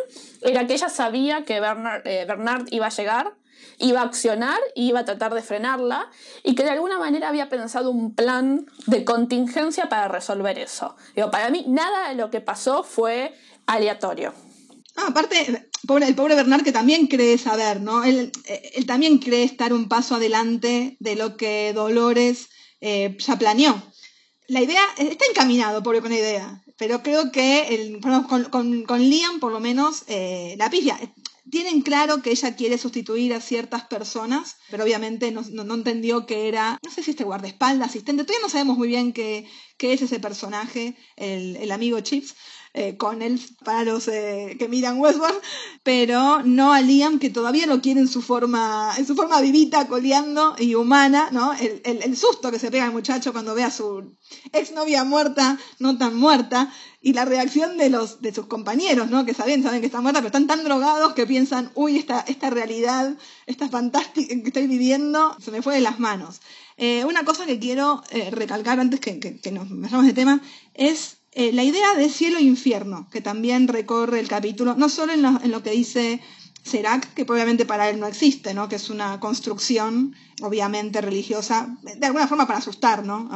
era que ella sabía que Bernard, eh, Bernard iba a llegar iba a accionar y iba a tratar de frenarla y que de alguna manera había pensado un plan de contingencia para resolver eso. Digo, para mí nada de lo que pasó fue aleatorio. Ah, aparte, el pobre Bernard que también cree saber, ¿no? Él, también cree estar un paso adelante de lo que Dolores eh, ya planeó. La idea está encaminado, pobre, con la idea, pero creo que con, Liam, por lo menos, eh, la pifia tienen claro que ella quiere sustituir a ciertas personas, pero obviamente no, entendió que era, no sé si este guardaespaldas, asistente, todavía no sabemos muy bien qué, es ese personaje, el amigo Chips, eh, con él para los eh, que miran Westworld, pero no a Liam, que todavía lo quiere en su forma, en su forma vivita, coleando y humana, ¿no? El, el, el susto que se pega el muchacho cuando ve a su exnovia muerta, no tan muerta, y la reacción de los de sus compañeros, ¿no? Que saben, saben que está muerta, pero están tan drogados que piensan, uy, esta, esta realidad, esta fantástica que estoy viviendo, se me fue de las manos. Eh, una cosa que quiero recalcar antes que, que, que nos metamos de tema es eh, la idea de cielo e infierno, que también recorre el capítulo, no solo en lo, que dice Serac, que obviamente para él no existe, ¿no? que es una construcción obviamente religiosa, de alguna forma para asustar ¿no?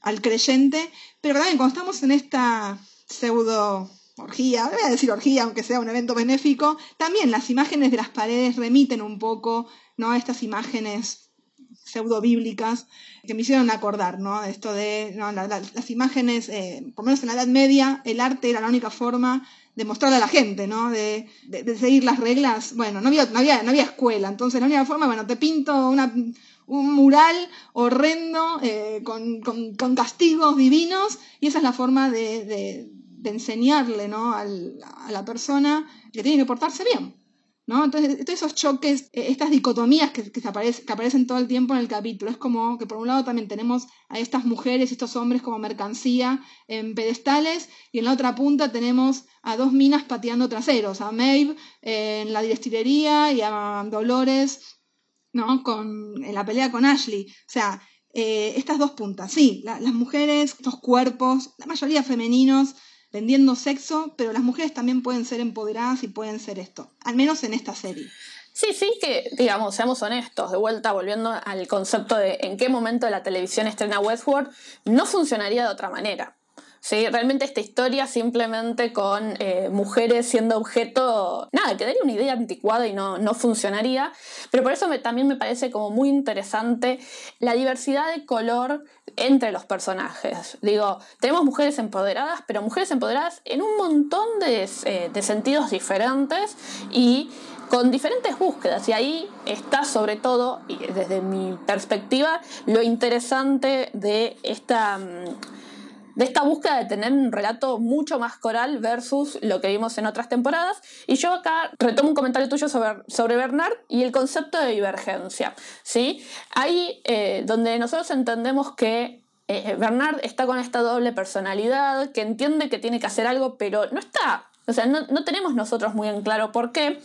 al, creyente, pero también cuando estamos en esta pseudo orgía, voy a decir orgía, aunque sea un evento benéfico, también las imágenes de las paredes remiten un poco ¿no? a estas imágenes pseudo bíblicas que me hicieron acordar, ¿no? Esto de las imágenes, eh, por lo menos en la Edad Media, el arte era la única forma de mostrarle a la gente, ¿no? De, seguir las reglas. Bueno, no había, no, había, no había escuela, entonces la única forma, bueno, te pinto una, un mural horrendo eh, con, con, castigos divinos y esa es la forma de, enseñarle, ¿no? a la persona que tiene que portarse bien. ¿No? Entonces, todos esos choques, eh, estas dicotomías que, que, aparecen todo el tiempo en el capítulo, es como que por un lado también tenemos a estas mujeres y estos hombres como mercancía en pedestales, y en la otra punta tenemos a dos minas pateando traseros, a Maeve eh, en la destilería y a Dolores ¿no? con, en la pelea con Ashley. O sea, eh, estas dos puntas, sí, las mujeres, estos cuerpos, la mayoría femeninos, vendiendo sexo, pero las mujeres también pueden ser empoderadas y pueden ser esto, al menos en esta serie. Sí, sí, que digamos, seamos honestos, de vuelta volviendo al concepto de en qué momento la televisión estrena Westworld, no funcionaría de otra manera. Sí, realmente esta historia simplemente con eh, mujeres siendo objeto, nada, quedaría una idea anticuada y no, no funcionaría, pero por eso también me parece como muy interesante la diversidad de color entre los personajes. Digo, tenemos mujeres empoderadas, pero mujeres empoderadas en un montón de, eh, de sentidos diferentes y con diferentes búsquedas. Y ahí está sobre todo, desde mi perspectiva, lo interesante de esta mm, de esta búsqueda de tener un relato mucho más coral versus lo que vimos en otras temporadas. Y yo acá retomo un comentario tuyo sobre, sobre Bernard y el concepto de divergencia. ¿sí? Ahí eh, donde nosotros entendemos que eh, Bernard está con esta doble personalidad, que entiende que tiene que hacer algo, pero no está O sea, no, tenemos nosotros muy en claro por qué.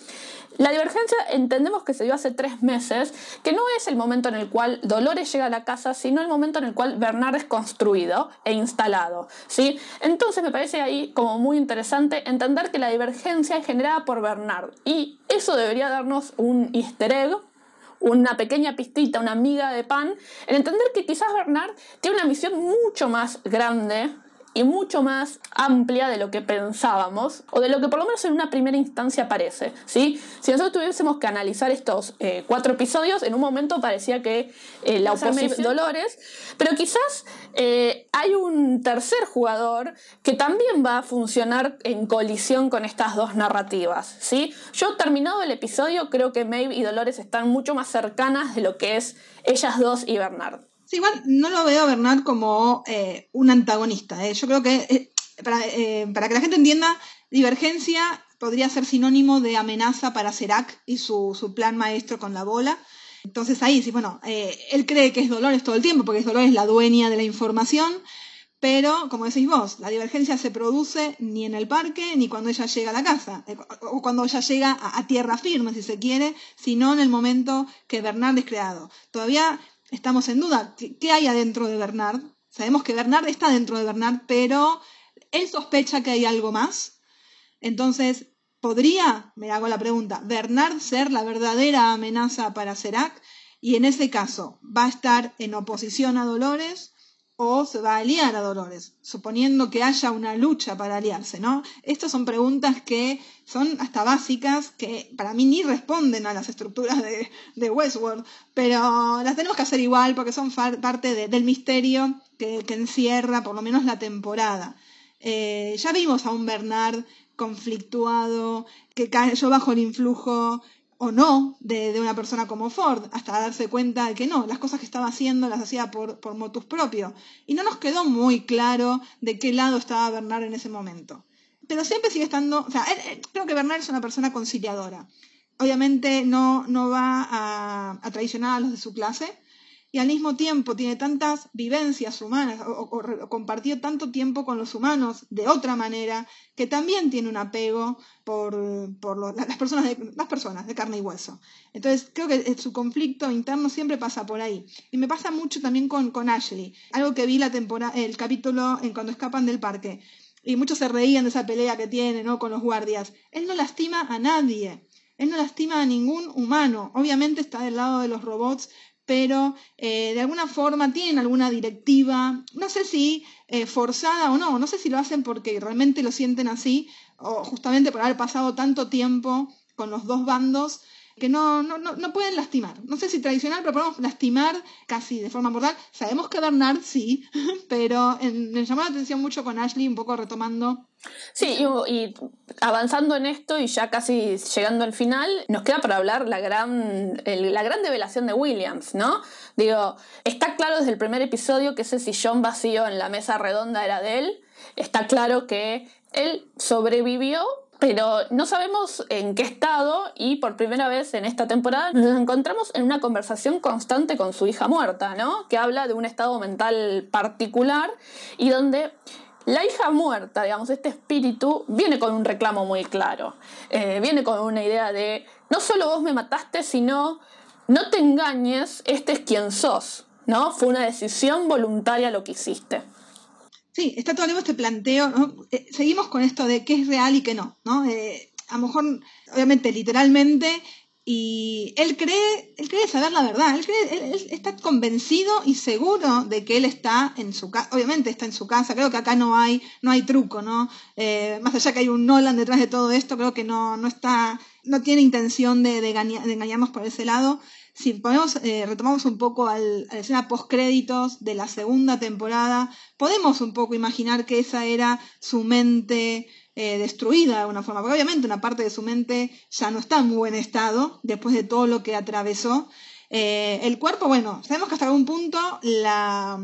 La divergencia entendemos que se dio hace tres meses, que no es el momento en el cual Dolores llega a la casa, sino el momento en el cual Bernard es construido e instalado. ¿sí? Entonces me parece ahí como muy interesante entender que la divergencia es generada por Bernard. Y eso debería darnos un easter egg una pequeña pistita, una miga de pan, en entender que quizás Bernard tiene una misión mucho más grande y mucho más amplia de lo que pensábamos, o de lo que por lo menos en una primera instancia parece. ¿sí? Si nosotros tuviésemos que analizar estos eh, cuatro episodios, en un momento parecía que eh, la oposición Dolores, pero quizás eh, hay un tercer jugador que también va a funcionar en colisión con estas dos narrativas. ¿sí? Yo terminado el episodio creo que Maeve y Dolores están mucho más cercanas de lo que es ellas dos y Bernard. Sí, igual no lo veo a Bernard como eh, un antagonista. ¿eh? Yo creo que, eh, para, que la gente entienda, divergencia podría ser sinónimo de amenaza para Serac y su, plan maestro con la bola. Entonces ahí sí, bueno, él cree que es Dolores todo el tiempo, porque es Dolores la dueña de la información, pero como decís vos, la divergencia se produce ni en el parque ni cuando ella llega a la casa, o cuando ella llega a, tierra firme, si se quiere, sino en el momento que Bernard es creado. Todavía estamos en duda. ¿Qué hay adentro de Bernard? Sabemos que Bernard está dentro de Bernard, pero él sospecha que hay algo más. Entonces, ¿podría, me hago la pregunta, Bernard ser la verdadera amenaza para Serac? Y en ese caso, ¿va a estar en oposición a Dolores o se va a aliar a Dolores, suponiendo que haya una lucha para aliarse, ¿no? Estas son preguntas que son hasta básicas, que para mí ni responden a las estructuras de, Westworld, pero las tenemos que hacer igual porque son parte del misterio que, encierra por lo menos la temporada. Eh, ya vimos a un Bernard conflictuado, que cayó bajo el influjo o no de, una persona como Ford, hasta darse cuenta de que no, las cosas que estaba haciendo las hacía por, por motus propio. Y no nos quedó muy claro de qué lado estaba Bernard en ese momento. Pero siempre sigue estando, o sea, creo que Bernard es una persona conciliadora. Obviamente no, no va a, a traicionar a los de su clase, y al mismo tiempo tiene tantas vivencias humanas o, compartió tanto tiempo con los humanos de otra manera que también tiene un apego por, las, personas de, las personas de carne y hueso. Entonces creo que su conflicto interno siempre pasa por ahí. Y me pasa mucho también con, con Ashley, algo que vi la temporada, el capítulo en cuando escapan del parque. Y muchos se reían de esa pelea que tiene ¿no? con los guardias. Él no lastima a nadie. Él no lastima a ningún humano. Obviamente está del lado de los robots, pero eh, de alguna forma tienen alguna directiva, no sé si eh, forzada o no, no sé si lo hacen porque realmente lo sienten así, o justamente por haber pasado tanto tiempo con los dos bandos, que no, no, no, pueden lastimar. No sé si tradicional, pero podemos lastimar casi de forma mortal. Sabemos que Bernard sí, *laughs* pero me llamó la atención mucho con Ashley, un poco retomando. Sí, y, avanzando en esto y ya casi llegando al final, nos queda para hablar la gran, la gran develación de Williams, ¿no? Digo, está claro desde el primer episodio que ese sillón vacío en la mesa redonda era de él. Está claro que él sobrevivió pero no sabemos en qué estado y por primera vez en esta temporada nos encontramos en una conversación constante con su hija muerta, ¿no? Que habla de un estado mental particular y donde la hija muerta, digamos, este espíritu, viene con un reclamo muy claro. Eh, viene con una idea de, no solo vos me mataste, sino, no te engañes, este es quien sos, ¿no? Fue una decisión voluntaria lo que hiciste. Sí, está todo el tiempo este planteo, ¿no? Eh, seguimos con esto de qué es real y qué no, ¿no? Eh, a lo mejor, obviamente, literalmente, y él cree, él cree saber la verdad, él, cree, él, está convencido y seguro de que él está en su casa, obviamente está en su casa, creo que acá no hay, no hay truco, ¿no? Eh, más allá que hay un Nolan detrás de todo esto, creo que no, no está, no tiene intención de, de, engañarnos por ese lado. Si eh, retomamos un poco al, a la escena post-créditos de la segunda temporada, podemos un poco imaginar que esa era su mente eh, destruida de alguna forma, porque obviamente una parte de su mente ya no está en muy buen estado después de todo lo que atravesó. Eh, el cuerpo, bueno, sabemos que hasta algún punto la,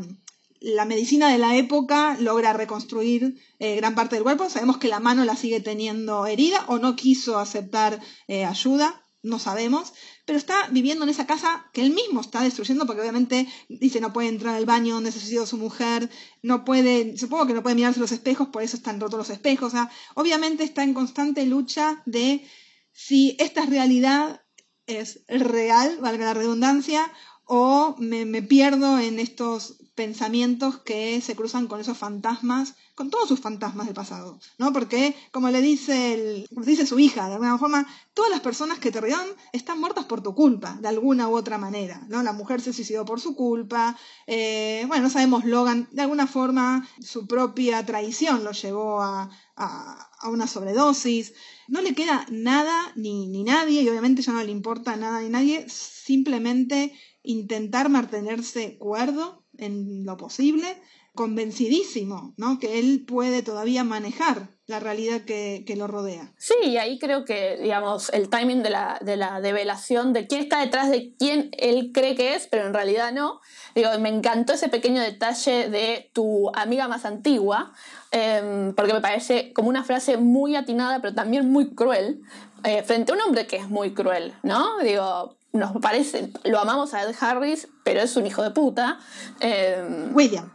medicina de la época logra reconstruir gran parte del cuerpo. Sabemos que la mano la sigue teniendo herida o no quiso aceptar ayuda no sabemos, pero está viviendo en esa casa que él mismo está destruyendo porque obviamente dice no puede entrar al baño donde su mujer, no puede, supongo que no puede mirarse los espejos, por eso están rotos los espejos, o sea, obviamente está en constante lucha de si esta realidad es real, valga la redundancia, o me, pierdo en estos pensamientos que se cruzan con esos fantasmas, con todos sus fantasmas del pasado, ¿no? Porque, como le dice, el, dice su hija, de alguna forma, todas las personas que te rodean están muertas por tu culpa, de alguna u otra manera, ¿no? La mujer se suicidó por su culpa, eh, bueno, no sabemos, Logan, de alguna forma, su propia traición lo llevó a, a, a una sobredosis, no le queda nada ni, ni nadie, y obviamente ya no le importa nada ni nadie, simplemente intentar mantenerse cuerdo en lo posible, convencidísimo, ¿no? Que él puede todavía manejar la realidad que, que, lo rodea. Sí, y ahí creo que, digamos, el timing de la, de la develación de quién está detrás de quién él cree que es, pero en realidad no. Digo, me encantó ese pequeño detalle de tu amiga más antigua, eh, porque me parece como una frase muy atinada, pero también muy cruel, eh, frente a un hombre que es muy cruel, ¿no? Digo, nos parece, lo amamos a Ed Harris, pero es un hijo de puta. Eh, William.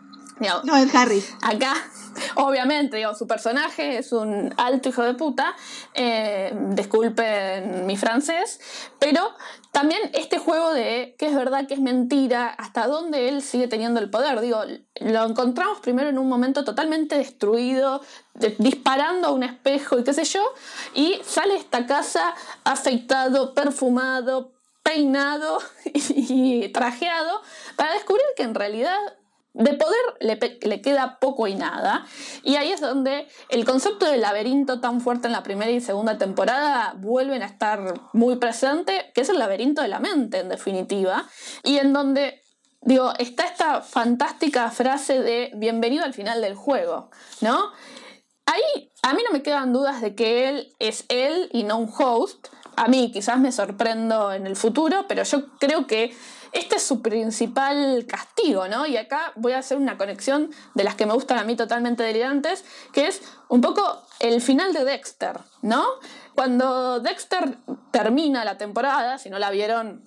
no, Ed Harris. Acá, *laughs* obviamente, su personaje es un alto hijo de puta. Eh, disculpen mi francés, pero también este juego de qué es verdad, qué es mentira, hasta dónde él sigue teniendo el poder. Digo, lo encontramos primero en un momento totalmente destruido, de, disparando a un espejo y qué sé yo, y sale esta casa afeitado, perfumado, peinado *laughs* y trajeado para descubrir que en realidad de poder le, le, queda poco y nada. Y ahí es donde el concepto del laberinto tan fuerte en la primera y segunda temporada vuelven a estar muy presente, que es el laberinto de la mente en definitiva, y en donde digo, está esta fantástica frase de bienvenido al final del juego, ¿no? Ahí a mí no me quedan dudas de que él es él y no un host, a mí quizás me sorprendo en el futuro, pero yo creo que este es su principal castigo, ¿no? Y acá voy a hacer una conexión de las que me gustan a mí totalmente delirantes, que es un poco el final de Dexter, ¿no? Cuando Dexter termina la temporada, si no la vieron,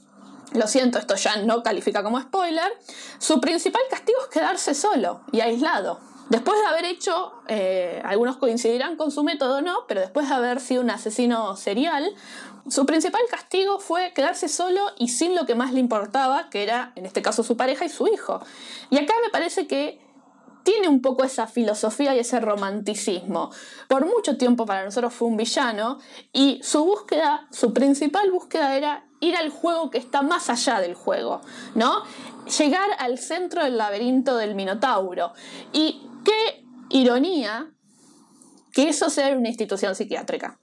lo siento, esto ya no califica como spoiler, su principal castigo es quedarse solo y aislado. Después de haber hecho, eh, algunos coincidirán con su método, ¿no? Pero después de haber sido un asesino serial, su principal castigo fue quedarse solo y sin lo que más le importaba, que era, en este caso, su pareja y su hijo. Y acá me parece que tiene un poco esa filosofía y ese romanticismo. Por mucho tiempo para nosotros fue un villano y su búsqueda, su principal búsqueda era ir al juego que está más allá del juego, ¿no? Llegar al centro del laberinto del Minotauro. Y qué ironía que eso sea una institución psiquiátrica.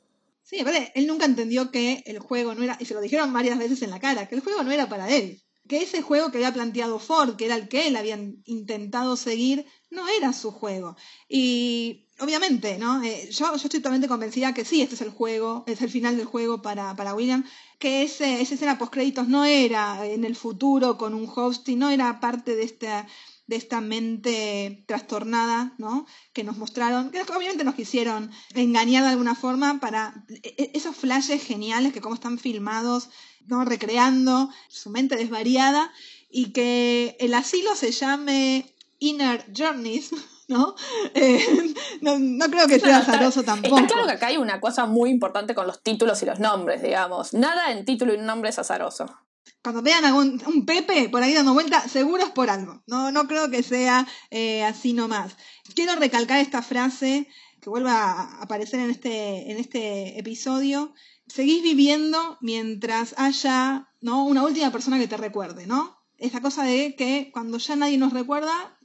Sí, aparte, él nunca entendió que el juego no era, y se lo dijeron varias veces en la cara, que el juego no era para él. Que ese juego que había planteado Ford, que era el que él había intentado seguir, no era su juego. Y obviamente, ¿no? Eh, yo, yo, estoy totalmente convencida que sí, este es el juego, es el final del juego para, para William, que ese, esa escena post créditos no era en el futuro con un hosting, no era parte de esta de esta mente trastornada, ¿no? Que nos mostraron, que obviamente nos quisieron engañar de alguna forma para e, e, esos flashes geniales que como están filmados, ¿no? Recreando su mente desvariada y que el asilo se llame Inner Journeys, ¿no? *laughs* Eh, no, no, creo que sea azaroso tampoco. Está claro que acá hay una cosa muy importante con los títulos y los nombres, digamos. Nada en título y nombre es azaroso cuando vean algún un Pepe por ahí dando vuelta, seguro es por algo. No, no creo que sea eh, así nomás. Quiero recalcar esta frase que vuelva a aparecer en este, en este episodio. Seguís viviendo mientras haya ¿no? una última persona que te recuerde, ¿no? Esta cosa de que cuando ya nadie nos recuerda,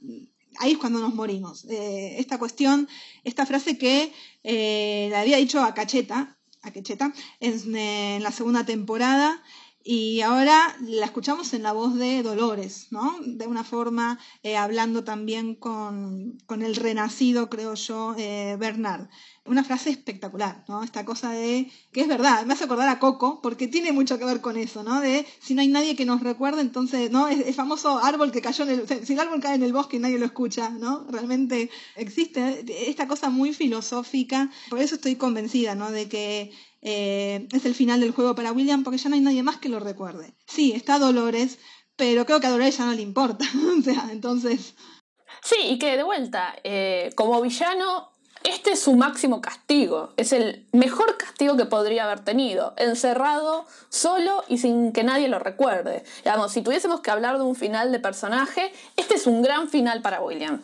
ahí es cuando nos morimos. Eh, esta cuestión, esta frase que eh, la había dicho a Cacheta, a Cacheta en, en la segunda temporada, y ahora la escuchamos en la voz de Dolores, ¿no? De una forma eh, hablando también con, con, el renacido, creo yo, eh, Bernard. Una frase espectacular, ¿no? Esta cosa de, que es verdad, me hace acordar a Coco, porque tiene mucho que ver con eso, ¿no? De si no hay nadie que nos recuerde, entonces, ¿no? El, famoso árbol que cayó en el, si el árbol cae en el bosque y nadie lo escucha, ¿no? Realmente existe esta cosa muy filosófica, por eso estoy convencida, ¿no? De que eh, es el final del juego para William porque ya no hay nadie más que lo recuerde. Sí, está Dolores, pero creo que a Dolores ya no le importa. *laughs* o sea, entonces... Sí, y que de vuelta, eh, como villano, este es su máximo castigo. Es el mejor castigo que podría haber tenido. Encerrado, solo y sin que nadie lo recuerde. Digamos, si tuviésemos que hablar de un final de personaje, este es un gran final para William.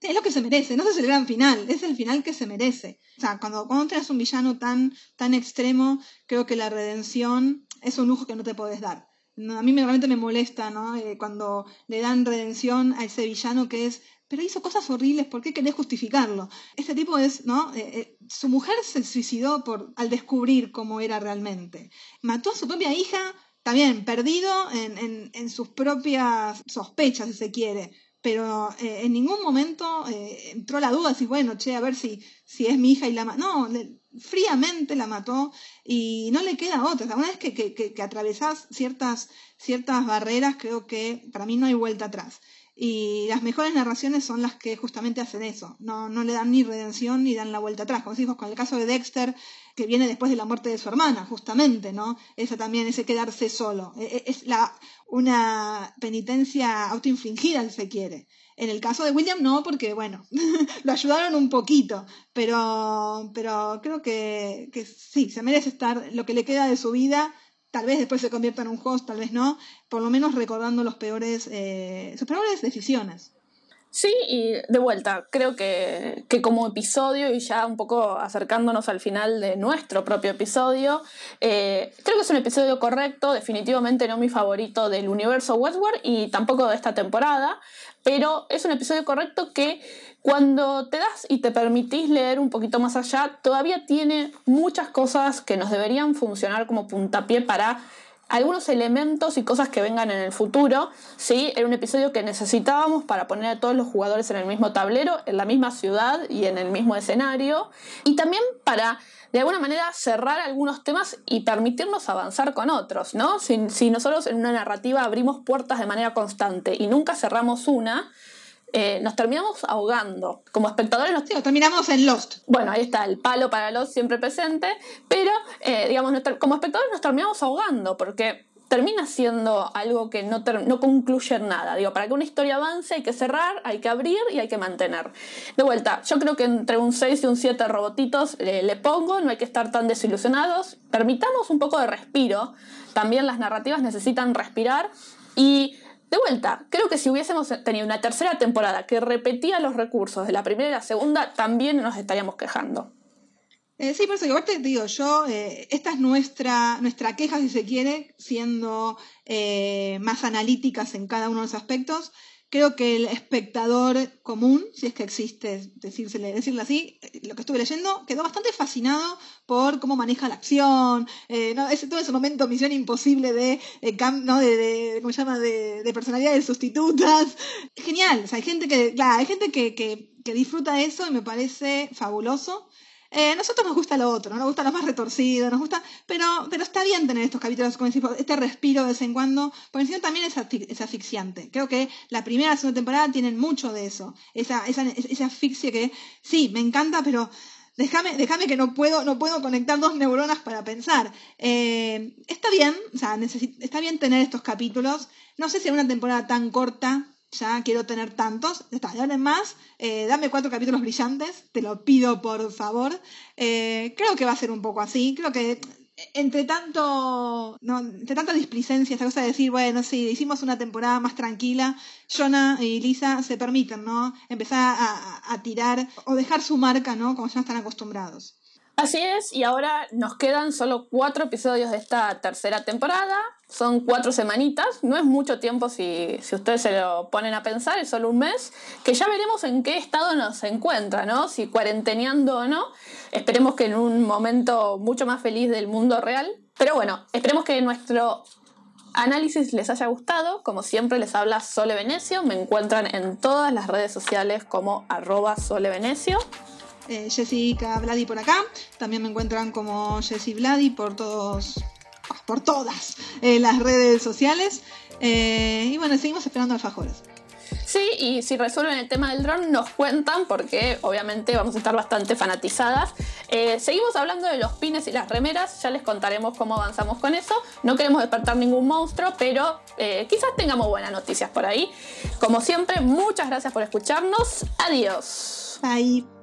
Es lo que se merece, no es el gran final, es el final que se merece. O sea, cuando, cuando tienes un villano tan, tan extremo, creo que la redención es un lujo que no te puedes dar. a mí realmente me molesta, ¿no? Eh, cuando le dan redención a ese villano que es pero hizo cosas horribles, ¿por qué querés justificarlo? Este tipo es, ¿no? Eh, eh, su mujer se suicidó por, al descubrir cómo era realmente. Mató a su propia hija, también perdido en, en, sus propias sospechas, si se quiere. Pero eh, en ningún momento entró la duda, si bueno, che, a ver si, si es mi hija y la mató. No, fríamente la mató y no le queda otra. Una vez que, que, que, que atravesás ciertas, ciertas barreras, creo que para mí no hay vuelta atrás. Y las mejores narraciones son las que justamente hacen eso. No, no le dan ni redención ni dan la vuelta atrás. Como decimos con el caso de Dexter, que viene después de la muerte de su hermana, justamente, ¿no? Esa también, ese quedarse solo. E, e, es la, una penitencia autoinfligida, si se quiere. En el caso de William no, porque bueno, *laughs* lo ayudaron un poquito, pero, pero creo que, que sí, se merece estar lo que le queda de su vida tal vez después se convierta en un host, tal vez no, por lo menos recordando los peores, eh, sus peores decisiones. Sí, y de vuelta, creo que, que, como episodio y ya un poco acercándonos al final de nuestro propio episodio, eh, creo que es un episodio correcto, definitivamente no mi favorito del universo Westworld y tampoco de esta temporada, pero es un episodio correcto que cuando te das y te permitís leer un poquito más allá, todavía tiene muchas cosas que nos deberían funcionar como puntapié para algunos elementos y cosas que vengan en el futuro. ¿sí? Era un episodio que necesitábamos para poner a todos los jugadores en el mismo tablero, en la misma ciudad y en el mismo escenario. Y también para, de alguna manera, cerrar algunos temas y permitirnos avanzar con otros. ¿no? Si, si nosotros en una narrativa abrimos puertas de manera constante y nunca cerramos una, eh, nos terminamos ahogando. Como espectadores nos... terminamos en Lost. Bueno, ahí está el palo para Lost siempre presente, pero eh, digamos, como espectadores nos terminamos ahogando porque termina siendo algo que no, no concluye en nada. Digo, para que una historia avance hay que cerrar, hay que abrir y hay que mantener. De vuelta, yo creo que entre un 6 y un 7 robotitos eh, le pongo, no hay que estar tan desilusionados. Permitamos un poco de respiro. También las narrativas necesitan respirar y de vuelta, creo que si hubiésemos tenido una tercera temporada que repetía los recursos de la primera y la segunda, también nos estaríamos quejando. Eh, sí, por eso que aparte te digo, yo, eh, esta es nuestra, nuestra queja, si se quiere, siendo eh, más analíticas en cada uno de los aspectos. Creo que el espectador común, si es que existe, decírsele, decirle así, eh, lo que estuve leyendo, quedó bastante fascinado por cómo maneja la acción, eh, ¿no? ese, todo ese momento misión imposible de, eh, ¿no? de, ¿cómo se llama? De, de, personalidades sustitutas. Genial, hay gente que, claro, hay gente que, que disfruta eso y me parece fabuloso. Eh, nosotros nos gusta lo otro, nos gusta lo más retorcido, nos gusta, pero, pero está bien tener estos capítulos, como decís, este respiro de vez en cuando, porque encima también es, asfixiante. Creo que la primera y segunda temporada tienen mucho de eso, esa, esa, esa asfixia que sí, me encanta, pero déjame, déjame que no puedo, no puedo conectar dos neuronas para pensar. Eh, está bien, o sea, está bien tener estos capítulos. No sé si en una temporada tan corta ya quiero tener tantos, está, dame más, eh, dame cuatro capítulos brillantes, te lo pido por favor. Eh, creo que va a ser un poco así, creo que entre tanto, no, entre tanta displicencia, esta cosa de decir, bueno, sí, hicimos una temporada más tranquila, Jonah y Lisa se permiten, ¿no? Empezar a, a tirar o dejar su marca, ¿no? Como ya están acostumbrados. Así es, y ahora nos quedan solo cuatro episodios de esta tercera temporada. Son cuatro semanitas, no es mucho tiempo si, si ustedes se lo ponen a pensar, es solo un mes, que ya veremos en qué estado nos encuentra, ¿no? Si cuarenteneando o no. Esperemos que en un momento mucho más feliz del mundo real. Pero bueno, esperemos que nuestro análisis les haya gustado. Como siempre les habla Sole Venecio. Me encuentran en todas las redes sociales como arroba Sole Venecio eh, Jessica Vladi por acá. También me encuentran como Jessie Vladi por todos, por todas eh, las redes sociales. Eh, y bueno, seguimos esperando alfajores. Sí, y si resuelven el tema del dron, nos cuentan porque obviamente vamos a estar bastante fanatizadas. Eh, seguimos hablando de los pines y las remeras, ya les contaremos cómo avanzamos con eso. No queremos despertar ningún monstruo, pero eh, quizás tengamos buenas noticias por ahí. Como siempre, muchas gracias por escucharnos. Adiós. Bye.